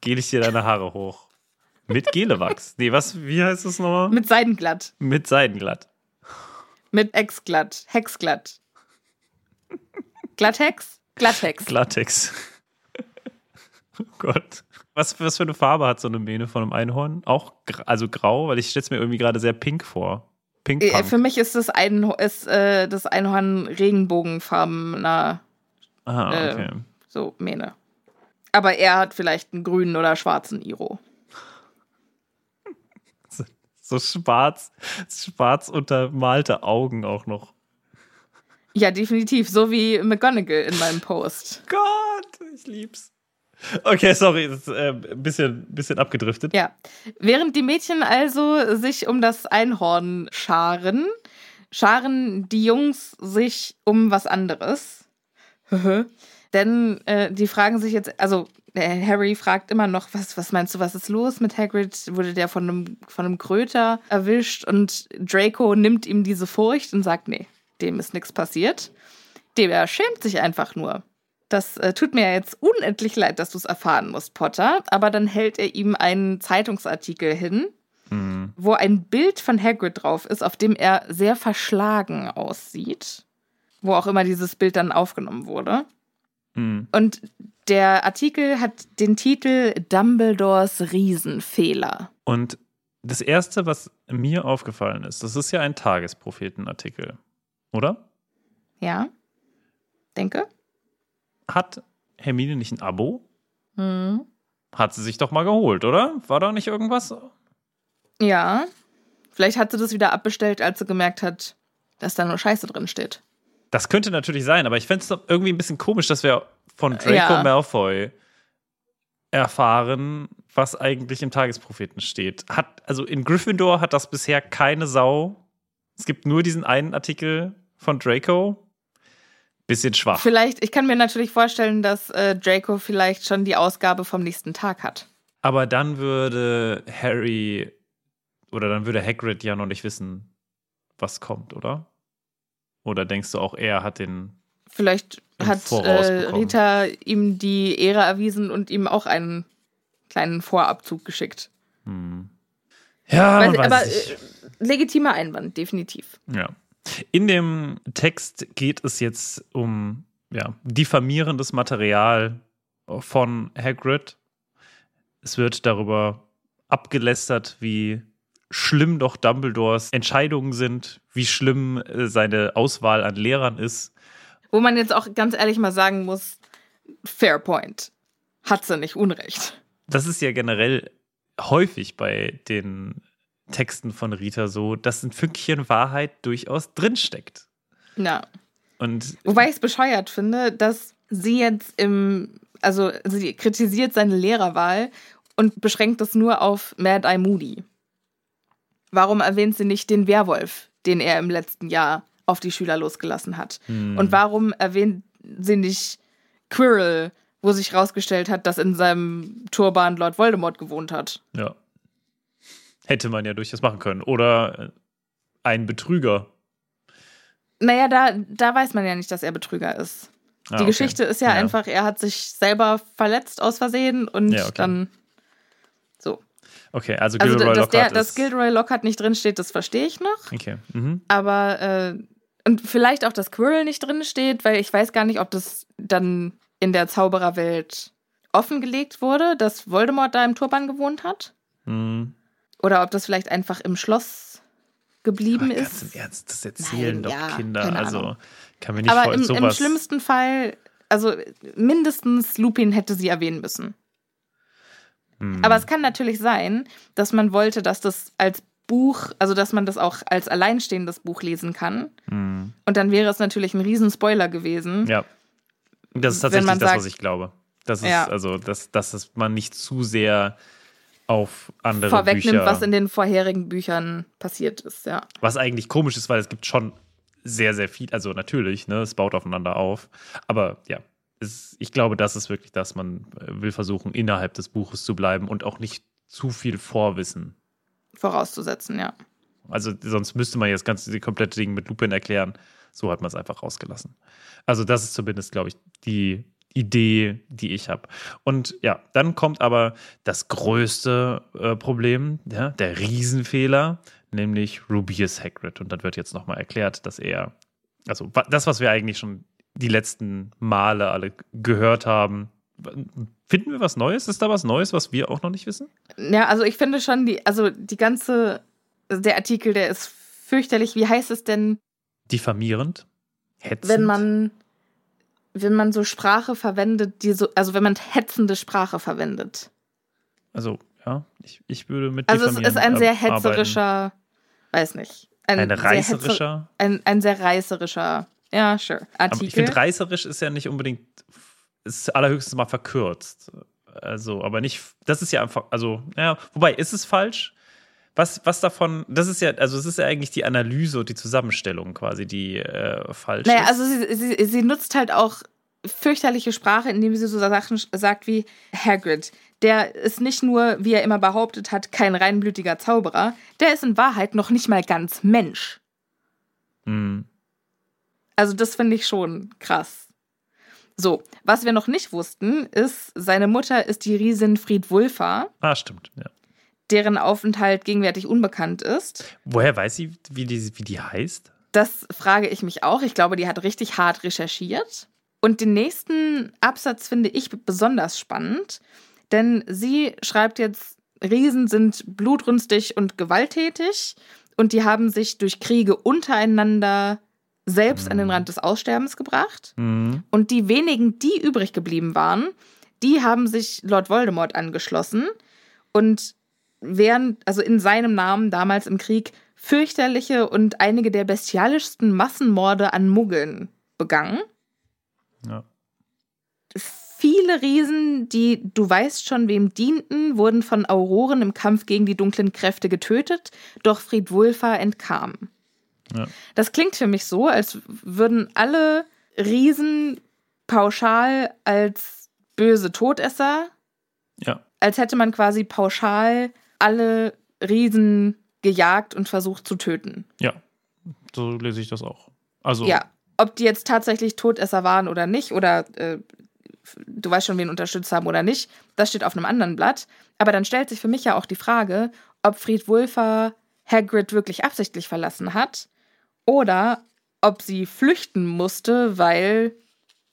Gele ich dir deine Haare hoch. Mit Gelewachs. Nee, was, wie heißt das nochmal? Mit Seidenglatt, Mit Seidenglatt. mit Exglatt, Hexglatt. Glatthex? Glatthex. Glatex. oh Gott. Was, was für eine Farbe hat so eine Mähne von einem Einhorn? Auch also grau, weil ich stelle es mir irgendwie gerade sehr pink vor. Pink Äh, Punk. Für mich ist das, ein, ist, äh, das Einhorn regenbogenfarbener Ah, äh, okay. so Mähne. Aber er hat vielleicht einen grünen oder schwarzen Iro. So schwarz, schwarz untermalte Augen auch noch. Ja, definitiv. So wie McGonagall in meinem Post. Gott, ich lieb's. Okay, sorry, ist äh, ein bisschen, bisschen abgedriftet. Ja. Während die Mädchen also sich um das Einhorn scharen, scharen die Jungs sich um was anderes. Denn äh, die fragen sich jetzt, also äh, Harry fragt immer noch, was, was meinst du, was ist los mit Hagrid? Wurde der von einem, von einem Kröter erwischt? Und Draco nimmt ihm diese Furcht und sagt, nee, dem ist nichts passiert. Der schämt sich einfach nur. Das äh, tut mir jetzt unendlich leid, dass du es erfahren musst, Potter. Aber dann hält er ihm einen Zeitungsartikel hin, mhm. wo ein Bild von Hagrid drauf ist, auf dem er sehr verschlagen aussieht. Wo auch immer dieses Bild dann aufgenommen wurde. Mhm. Und der Artikel hat den Titel Dumbledores Riesenfehler. Und das Erste, was mir aufgefallen ist, das ist ja ein Tagesprophetenartikel, oder? Ja, denke. Hat Hermine nicht ein Abo? Mhm. Hat sie sich doch mal geholt, oder? War da nicht irgendwas? Ja. Vielleicht hat sie das wieder abbestellt, als sie gemerkt hat, dass da nur Scheiße drin steht. Das könnte natürlich sein, aber ich fände es irgendwie ein bisschen komisch, dass wir von Draco ja. Malfoy erfahren, was eigentlich im Tagespropheten steht. Hat, also in Gryffindor hat das bisher keine Sau. Es gibt nur diesen einen Artikel von Draco. Bisschen schwach. Vielleicht, ich kann mir natürlich vorstellen, dass äh, Draco vielleicht schon die Ausgabe vom nächsten Tag hat. Aber dann würde Harry oder dann würde Hagrid ja noch nicht wissen, was kommt, oder? Oder denkst du auch, er hat den. Vielleicht hat äh, Rita ihm die Ehre erwiesen und ihm auch einen kleinen Vorabzug geschickt. Hm. Ja, weiß, aber äh, legitimer Einwand, definitiv. Ja. In dem Text geht es jetzt um ja, diffamierendes Material von Hagrid. Es wird darüber abgelästert, wie schlimm doch Dumbledores Entscheidungen sind, wie schlimm äh, seine Auswahl an Lehrern ist. Wo man jetzt auch ganz ehrlich mal sagen muss, fair point. Hat sie nicht Unrecht. Das ist ja generell häufig bei den Texten von Rita so, dass ein Fünkchen Wahrheit durchaus drinsteckt. Ja. Und Wobei ich es bescheuert finde, dass sie jetzt im, also sie kritisiert seine Lehrerwahl und beschränkt das nur auf Mad Eye Moody. Warum erwähnt sie nicht den Werwolf, den er im letzten Jahr auf die Schüler losgelassen hat? Hm. Und warum erwähnt sie nicht Quirrell, wo sich herausgestellt hat, dass in seinem Turban Lord Voldemort gewohnt hat? Ja. Hätte man ja durchaus machen können. Oder äh, ein Betrüger. Naja, da, da weiß man ja nicht, dass er Betrüger ist. Ah, die okay. Geschichte ist ja, ja, einfach, er hat sich selber verletzt aus Versehen und ja, okay. dann Okay, also Gilderoy also, dass Lockhart. Der, dass Gilderoy Lockhart nicht drinsteht, das verstehe ich noch. Okay. Mhm. Aber, äh, und vielleicht auch, dass Quirrell nicht drinsteht, weil ich weiß gar nicht, ob das dann in der Zaubererwelt offengelegt wurde, dass Voldemort da im Turban gewohnt hat. Mhm. Oder ob das vielleicht einfach im Schloss geblieben Aber ist. Ganz im Ernst, das erzählen Nein, doch ja, Kinder. Also kann mir nicht Aber im, im schlimmsten Fall, also mindestens Lupin hätte sie erwähnen müssen. Mhm. Aber es kann natürlich sein, dass man wollte, dass das als Buch, also dass man das auch als alleinstehendes Buch lesen kann. Mhm. Und dann wäre es natürlich ein Riesenspoiler gewesen. Ja. Das ist tatsächlich das, sagt, was ich glaube. Das ist ja. also, dass, dass man nicht zu sehr auf andere Vorwegnimmt, Bücher. was in den vorherigen Büchern passiert ist, ja. Was eigentlich komisch ist, weil es gibt schon sehr, sehr viel, also natürlich, ne, es baut aufeinander auf. Aber ja, ist, ich glaube, das ist wirklich das, man äh, will versuchen, innerhalb des Buches zu bleiben und auch nicht zu viel Vorwissen vorauszusetzen, ja. Also sonst müsste man jetzt ganz die komplette Ding mit Lupin erklären. So hat man es einfach rausgelassen. Also das ist zumindest, glaube ich, die Idee, die ich habe. Und ja, dann kommt aber das größte äh, Problem, ja, der Riesenfehler, nämlich Rubius Hagrid. Und dann wird jetzt nochmal erklärt, dass er, also das, was wir eigentlich schon die letzten Male alle gehört haben. Finden wir was Neues? Ist da was Neues, was wir auch noch nicht wissen? Ja, also ich finde schon, die, also die ganze, der Artikel, der ist fürchterlich. Wie heißt es denn? Diffamierend? Hetzend? Wenn man, wenn man so Sprache verwendet, die so, also wenn man hetzende Sprache verwendet. Also, ja, ich, ich würde mit Also es ist ein sehr hetzerischer, arbeiten. weiß nicht. Ein, ein reißerischer? ein, ein sehr reißerischer ja, sure. Artikel. Aber ich finde, reißerisch ist ja nicht unbedingt, ist allerhöchstens mal verkürzt. Also, aber nicht, das ist ja einfach, also, ja, wobei, ist es falsch? Was, was davon, das ist ja, also es ist ja eigentlich die Analyse und die Zusammenstellung quasi, die äh, falsch naja, ist. also sie, sie, sie nutzt halt auch fürchterliche Sprache, indem sie so Sachen sagt wie Hagrid. Der ist nicht nur, wie er immer behauptet hat, kein reinblütiger Zauberer, der ist in Wahrheit noch nicht mal ganz Mensch. Hm. Also das finde ich schon krass. So, was wir noch nicht wussten, ist, seine Mutter ist die Riesin Friedwulfa, Ah, stimmt. Ja. Deren Aufenthalt gegenwärtig unbekannt ist. Woher weiß sie, wie die, wie die heißt? Das frage ich mich auch. Ich glaube, die hat richtig hart recherchiert. Und den nächsten Absatz finde ich besonders spannend, denn sie schreibt jetzt, Riesen sind blutrünstig und gewalttätig und die haben sich durch Kriege untereinander selbst an den Rand des Aussterbens gebracht. Hm. Und die wenigen, die übrig geblieben waren, die haben sich Lord Voldemort angeschlossen und während, also in seinem Namen damals im Krieg, fürchterliche und einige der bestialischsten Massenmorde an Muggeln begangen. Ja. Viele Riesen, die du weißt schon, wem dienten, wurden von Auroren im Kampf gegen die dunklen Kräfte getötet, doch Friedwulfa entkam. Ja. Das klingt für mich so, als würden alle Riesen pauschal als böse Todesser, ja. als hätte man quasi pauschal alle Riesen gejagt und versucht zu töten. Ja. So lese ich das auch. Also, Ja, ob die jetzt tatsächlich Todesser waren oder nicht, oder äh, du weißt schon, wen unterstützt haben oder nicht, das steht auf einem anderen Blatt. Aber dann stellt sich für mich ja auch die Frage, ob Fried Wulfer Hagrid wirklich absichtlich verlassen hat oder ob sie flüchten musste, weil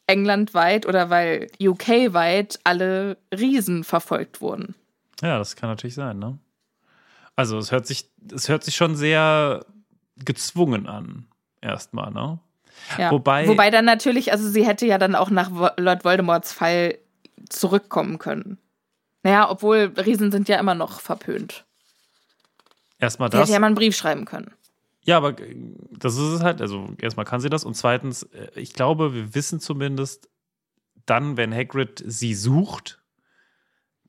englandweit oder weil UK-weit alle Riesen verfolgt wurden. Ja, das kann natürlich sein, ne? Also, es hört sich, es hört sich schon sehr gezwungen an, erstmal, ne? Ja. Wobei- Wobei dann natürlich, also sie hätte ja dann auch nach Lord Voldemorts Fall zurückkommen können. Naja, obwohl Riesen sind ja immer noch verpönt. Erstmal Sie das. hätte ja mal einen Brief schreiben können. Ja, aber das ist es halt. Also, erstmal kann sie das. Und zweitens, äh, ich glaube, wir wissen zumindest dann, wenn Hagrid sie sucht,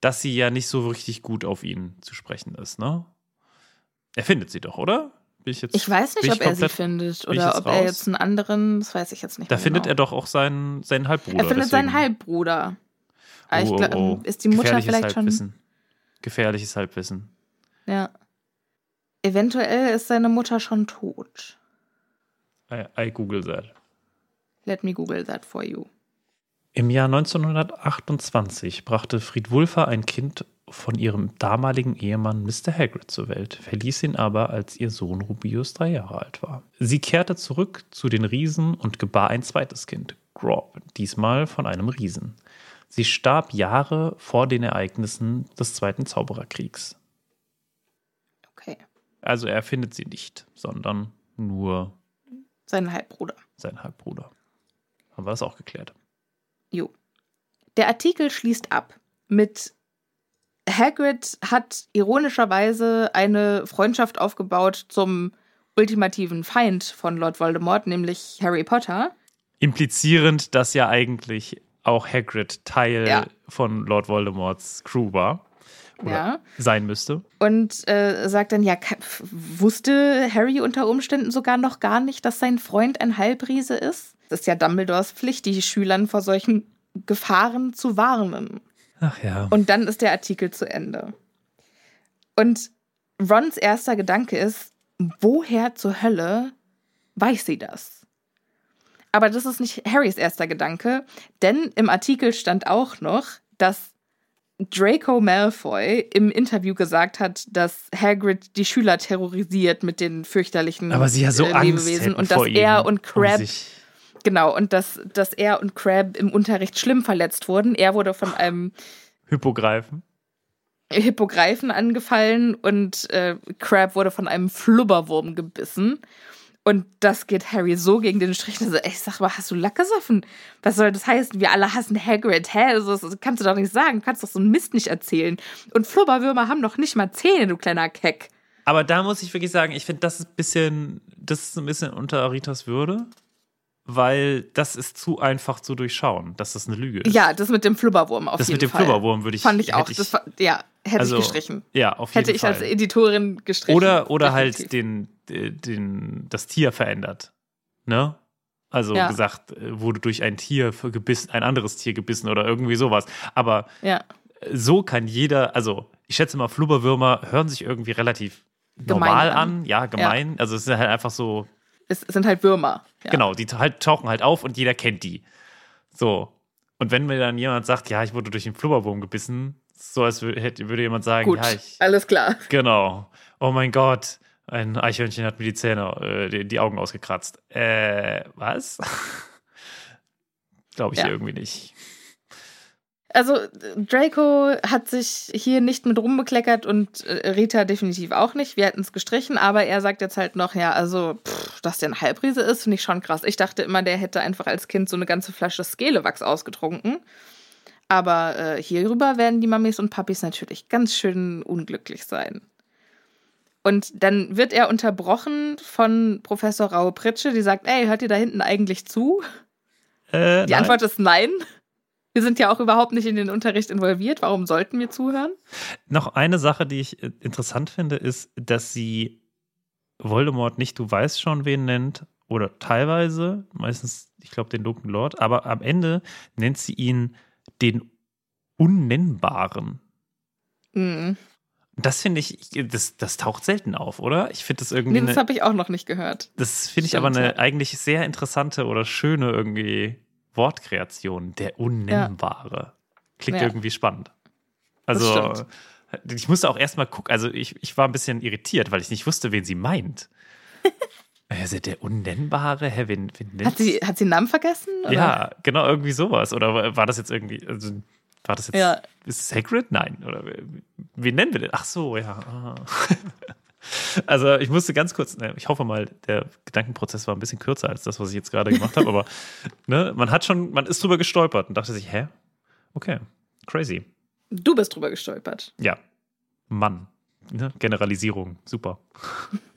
dass sie ja nicht so richtig gut auf ihn zu sprechen ist, ne? Er findet sie doch, oder? Ich jetzt. Ich weiß nicht, ich ob er sie findet ich oder ob er raus? jetzt einen anderen, das weiß ich jetzt nicht. Da findet genau. er doch auch seinen, seinen Halbbruder. Er findet seinen deswegen- Halbbruder. Aber ich Oh, glaub, oh, oh. ist die Mutter Gefährliches vielleicht schon. Halbwissen. Gefährliches Halbwissen. Ja. Eventuell ist seine Mutter schon tot. I, I google that. Let me google that for you. Im Jahr 1928 brachte Friedwulfa ein Kind von ihrem damaligen Ehemann Mr. Hagrid zur Welt, verließ ihn aber, als ihr Sohn Rubius drei Jahre alt war. Sie kehrte zurück zu den Riesen und gebar ein zweites Kind, Grob, diesmal von einem Riesen. Sie starb Jahre vor den Ereignissen des Zweiten Zaubererkriegs. Okay. Also er findet sie nicht, sondern nur Seinen Halbbruder. sein Halbbruder. Haben wir das auch geklärt? Jo. Der Artikel schließt ab mit Hagrid hat ironischerweise eine Freundschaft aufgebaut zum ultimativen Feind von Lord Voldemort, nämlich Harry Potter. Implizierend, dass ja eigentlich auch Hagrid Teil Ja. von Lord Voldemorts Crew war. Oder Ja. sein müsste. Und äh, sagt dann, ja, wusste Harry unter Umständen sogar noch gar nicht, dass sein Freund ein Halbriese ist? Das ist ja Dumbledores Pflicht, die Schülern vor solchen Gefahren zu warnen. Ach ja. Und dann ist der Artikel zu Ende. Und Rons erster Gedanke ist, woher zur Hölle weiß sie das? Aber das ist nicht Harrys erster Gedanke, denn im Artikel stand auch noch, dass Draco Malfoy im Interview gesagt hat, dass Hagrid die Schüler terrorisiert mit den fürchterlichen Aber sie ja so äh, Angst Lebewesen und dass er und um Crab sich- genau und dass, dass er und Crab im Unterricht schlimm verletzt wurden. Er wurde von einem Hypogreifen. Hippogreifen angefallen und äh, Crab wurde von einem Flubberwurm gebissen. Und das geht Harry so gegen den Strich. Also, ey, ich sag mal, hast du Lack gesoffen? Was soll das heißen? Wir alle hassen Hagrid. Hä? Also, das, kannst du doch nicht sagen. Du kannst doch so einen Mist nicht erzählen. Und Flubberwürmer haben doch nicht mal Zähne, du kleiner Keck. Aber da muss ich wirklich sagen, ich finde, das ist ein bisschen, das ist ein bisschen unter Ritas Würde, weil das ist zu einfach zu durchschauen, dass das eine Lüge ist. Ja, das mit dem Flubberwurm auf das jeden mit dem Fall. Flubberwurm würde ich. Fand ich auch. hätte Das, ja, hätte also, ich gestrichen. Ja, auf jeden Hätte ich Fall. als Editorin gestrichen. Oder, oder halt den, den, das Tier verändert. Ne? Also Ja. gesagt, äh, wurde durch ein Tier gebissen, ein anderes Tier gebissen oder irgendwie sowas. Aber Ja. so kann jeder, also ich schätze mal, Flubberwürmer hören sich irgendwie relativ Gemein normal an. an. Ja, gemein. Also es ist halt einfach so, Es sind halt Würmer. Ja. genau, die halt, tauchen halt auf und jeder kennt die. So. Und wenn mir dann jemand sagt, ja, ich wurde durch einen Flubberwurm gebissen, so als hätte, würde jemand sagen, Gut, ja, ich, alles klar. genau. Oh mein Gott, ein Eichhörnchen hat mir die Zähne, äh, die, die Augen ausgekratzt. Äh, was? Glaube ich Ja. irgendwie nicht. Also Draco hat sich hier nicht mit rumbekleckert und äh, Rita definitiv auch nicht. Wir hätten es gestrichen, aber er sagt jetzt halt noch, ja, also, pff, dass der ein Halbriese ist, finde ich schon krass. Ich dachte immer, der hätte einfach als Kind so eine ganze Flasche Skelewachs ausgetrunken. Aber äh, hierüber werden die Mamis und Papis natürlich ganz schön unglücklich sein. Und dann wird er unterbrochen von Professor Raue Pritsche, die sagt, ey, hört ihr da hinten eigentlich zu? Äh, Die nein. Antwort ist nein. Wir sind ja auch überhaupt nicht in den Unterricht involviert. Warum sollten wir zuhören? Noch eine Sache, die ich äh, interessant finde, ist, dass sie Voldemort nicht du weißt schon wen nennt oder teilweise, meistens, ich glaube, den dunklen Lord, aber am Ende nennt sie ihn den Unnennbaren. Mhm. Das finde ich, das, das taucht selten auf, oder? Ich finde das irgendwie, Nee, das habe ich auch noch nicht gehört. das finde ich aber eine eigentlich sehr interessante oder schöne irgendwie Wortkreation, der Unnennbare. Klingt Ja. irgendwie spannend. Also, ich musste auch erstmal gucken, also ich, ich war ein bisschen irritiert, weil ich nicht wusste, wen sie meint. Also der Unnennbare, hä, wen, wen Hat sie, hat sie einen Namen vergessen? Oder? Ja, genau, irgendwie sowas. Oder war- das jetzt irgendwie, also, war das jetzt, Ja. ist es Sacred? Nein. Oder wen- nennen wir denn? Ach so, ja. ah. Also ich musste ganz kurz, ne, ich hoffe mal, der Gedankenprozess war ein bisschen kürzer als das, was ich jetzt gerade gemacht habe, aber ne, man hat schon, man ist drüber gestolpert und dachte sich, hä? Okay, crazy. Du bist drüber gestolpert. Ja, Mann. Ne? Generalisierung, super.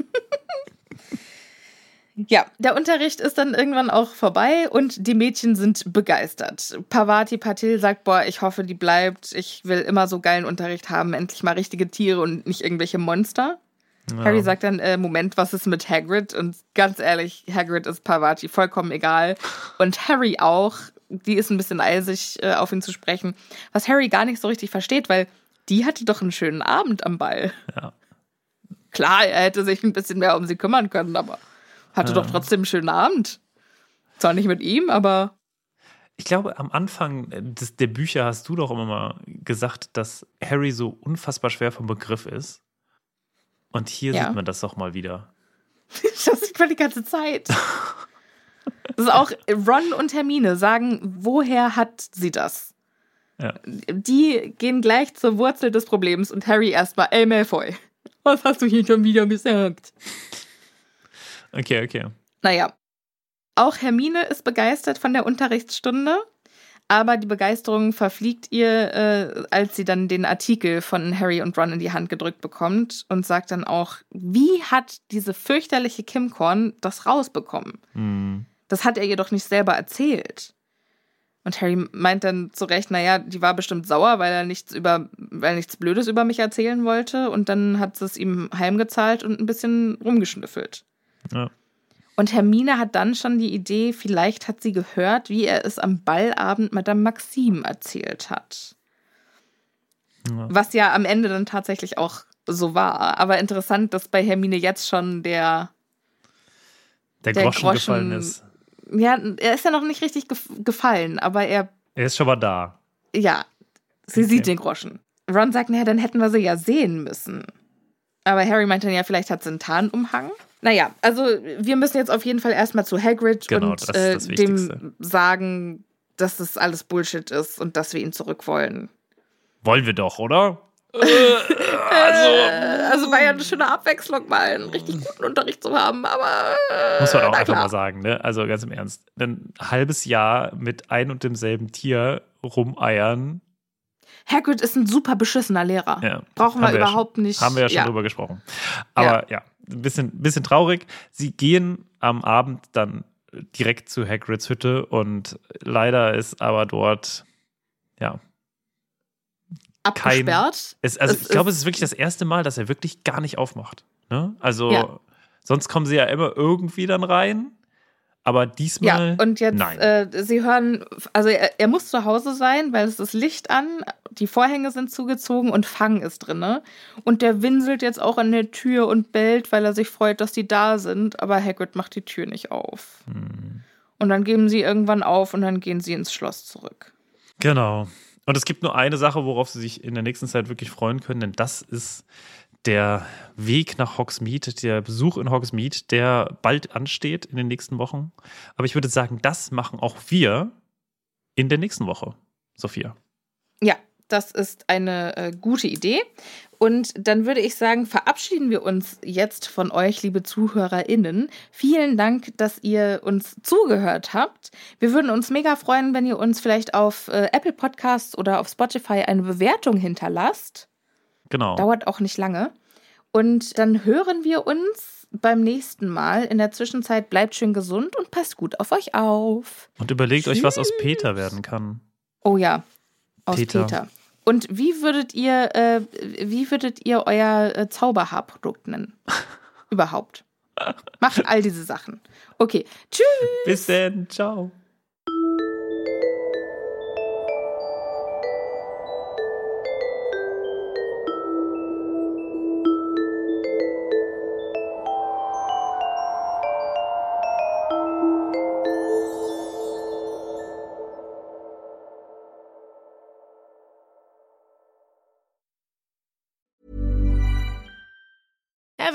Ja, der Unterricht ist dann irgendwann auch vorbei und die Mädchen sind begeistert. Pavati Patil sagt, boah, ich hoffe, die bleibt. Ich will immer so geilen Unterricht haben. Endlich mal richtige Tiere und nicht irgendwelche Monster. Ja. Harry sagt dann, äh, Moment, was ist mit Hagrid? Und ganz ehrlich, Hagrid ist Pavati vollkommen egal. Und Harry auch. Die ist ein bisschen eisig, äh, auf ihn zu sprechen. Was Harry gar nicht so richtig versteht, weil die hatte doch einen schönen Abend am Ball. Ja. Klar, er hätte sich ein bisschen mehr um sie kümmern können, aber hatte Ja. doch trotzdem einen schönen Abend. Zwar nicht mit ihm, aber Ich glaube, am Anfang des, der Bücher hast du doch immer mal gesagt, dass Harry so unfassbar schwer vom Begriff ist. Und hier Ja. sieht man das doch mal wieder. das sieht man die ganze Zeit. Das ist auch Ron und Hermine sagen, woher hat sie das? Ja. Die gehen gleich zur Wurzel des Problems und Harry erstmal, ey Malfoy, was hast du hier schon wieder gesagt? Okay, okay. Naja, auch Hermine ist begeistert von der Unterrichtsstunde, aber die Begeisterung verfliegt ihr, äh, als sie dann den Artikel von Harry und Ron in die Hand gedrückt bekommt und sagt dann auch, wie hat diese fürchterliche Kim Korn das rausbekommen? Hm. Das hat er ihr doch nicht selber erzählt. Und Harry meint dann zu Recht, naja, die war bestimmt sauer, weil er nichts über, weil er nichts Blödes über mich erzählen wollte. Und dann hat sie es ihm heimgezahlt und ein bisschen rumgeschnüffelt. Ja. Und Hermine hat dann schon die Idee, vielleicht hat sie gehört, wie er es am Ballabend Madame Maxime erzählt hat. Ja. Was ja am Ende dann tatsächlich auch so war. Aber interessant, dass bei Hermine jetzt schon der, Der, Der Groschen, Groschen- gefallen ist. ja, er ist ja noch nicht richtig gef gefallen, aber er Er ist schon mal da. Ja, sie Okay. sieht den Groschen. Ron sagt, naja, dann hätten wir sie ja sehen müssen. Aber Harry meint dann ja, vielleicht hat sie einen Tarnumhang. Naja, also wir müssen jetzt auf jeden Fall erstmal zu Hagrid Genau, und äh, dem sagen, dass das alles Bullshit ist und dass wir ihn zurück wollen. Wollen wir doch, oder? Äh, also war ja eine schöne Abwechslung, mal einen richtig guten Unterricht zu haben, aber äh, Muss man auch einfach klar. mal sagen, ne? Also ganz im Ernst. Ein halbes Jahr mit ein und demselben Tier rumeiern. Hagrid ist ein super beschissener Lehrer. Ja. Brauchen wir Haben wir ja überhaupt nicht. Haben wir ja schon drüber gesprochen. Aber ja, ein bisschen, bisschen traurig. Sie gehen am Abend dann direkt zu Hagrids Hütte und leider ist aber dort, ja, Abgesperrt. es, also Es ich glaube, es ist wirklich das erste Mal, dass er wirklich gar nicht aufmacht. Ne? Also Ja. sonst kommen sie ja immer irgendwie dann rein. Aber diesmal. Ja, und jetzt, nein. Äh, sie hören, also er, er, muss zu Hause sein, weil es ist Licht an, die Vorhänge sind zugezogen und Fang ist drin. Und der winselt jetzt auch an der Tür und bellt, weil er sich freut, dass die da sind. Aber Hagrid macht die Tür nicht auf. Hm. Und dann geben sie irgendwann auf und dann gehen sie ins Schloss zurück. Genau. Und es gibt nur eine Sache, worauf sie sich in der nächsten Zeit wirklich freuen können, denn das ist der Weg nach Hogsmeade, der Besuch in Hogsmeade, der bald ansteht in den nächsten Wochen. Aber ich würde sagen, das machen auch wir in der nächsten Woche, Sophia. Ja, das ist eine äh, gute Idee. Und dann würde ich sagen, verabschieden wir uns jetzt von euch, liebe ZuhörerInnen. Vielen Dank, dass ihr uns zugehört habt. Wir würden uns mega freuen, wenn ihr uns vielleicht auf äh, Apple Podcasts oder auf Spotify eine Bewertung hinterlasst. Genau. Dauert auch nicht lange. Und dann hören wir uns beim nächsten Mal. In der Zwischenzeit bleibt schön gesund und passt gut auf euch auf. Und überlegt Tschüss. euch, was aus Peter werden kann. Oh ja, aus Peter. Peter. Und wie würdet ihr, äh, wie würdet ihr euer äh, Zauberhaarprodukt nennen? Überhaupt. Macht all diese Sachen. Okay. Tschüss. Bis dann. Ciao.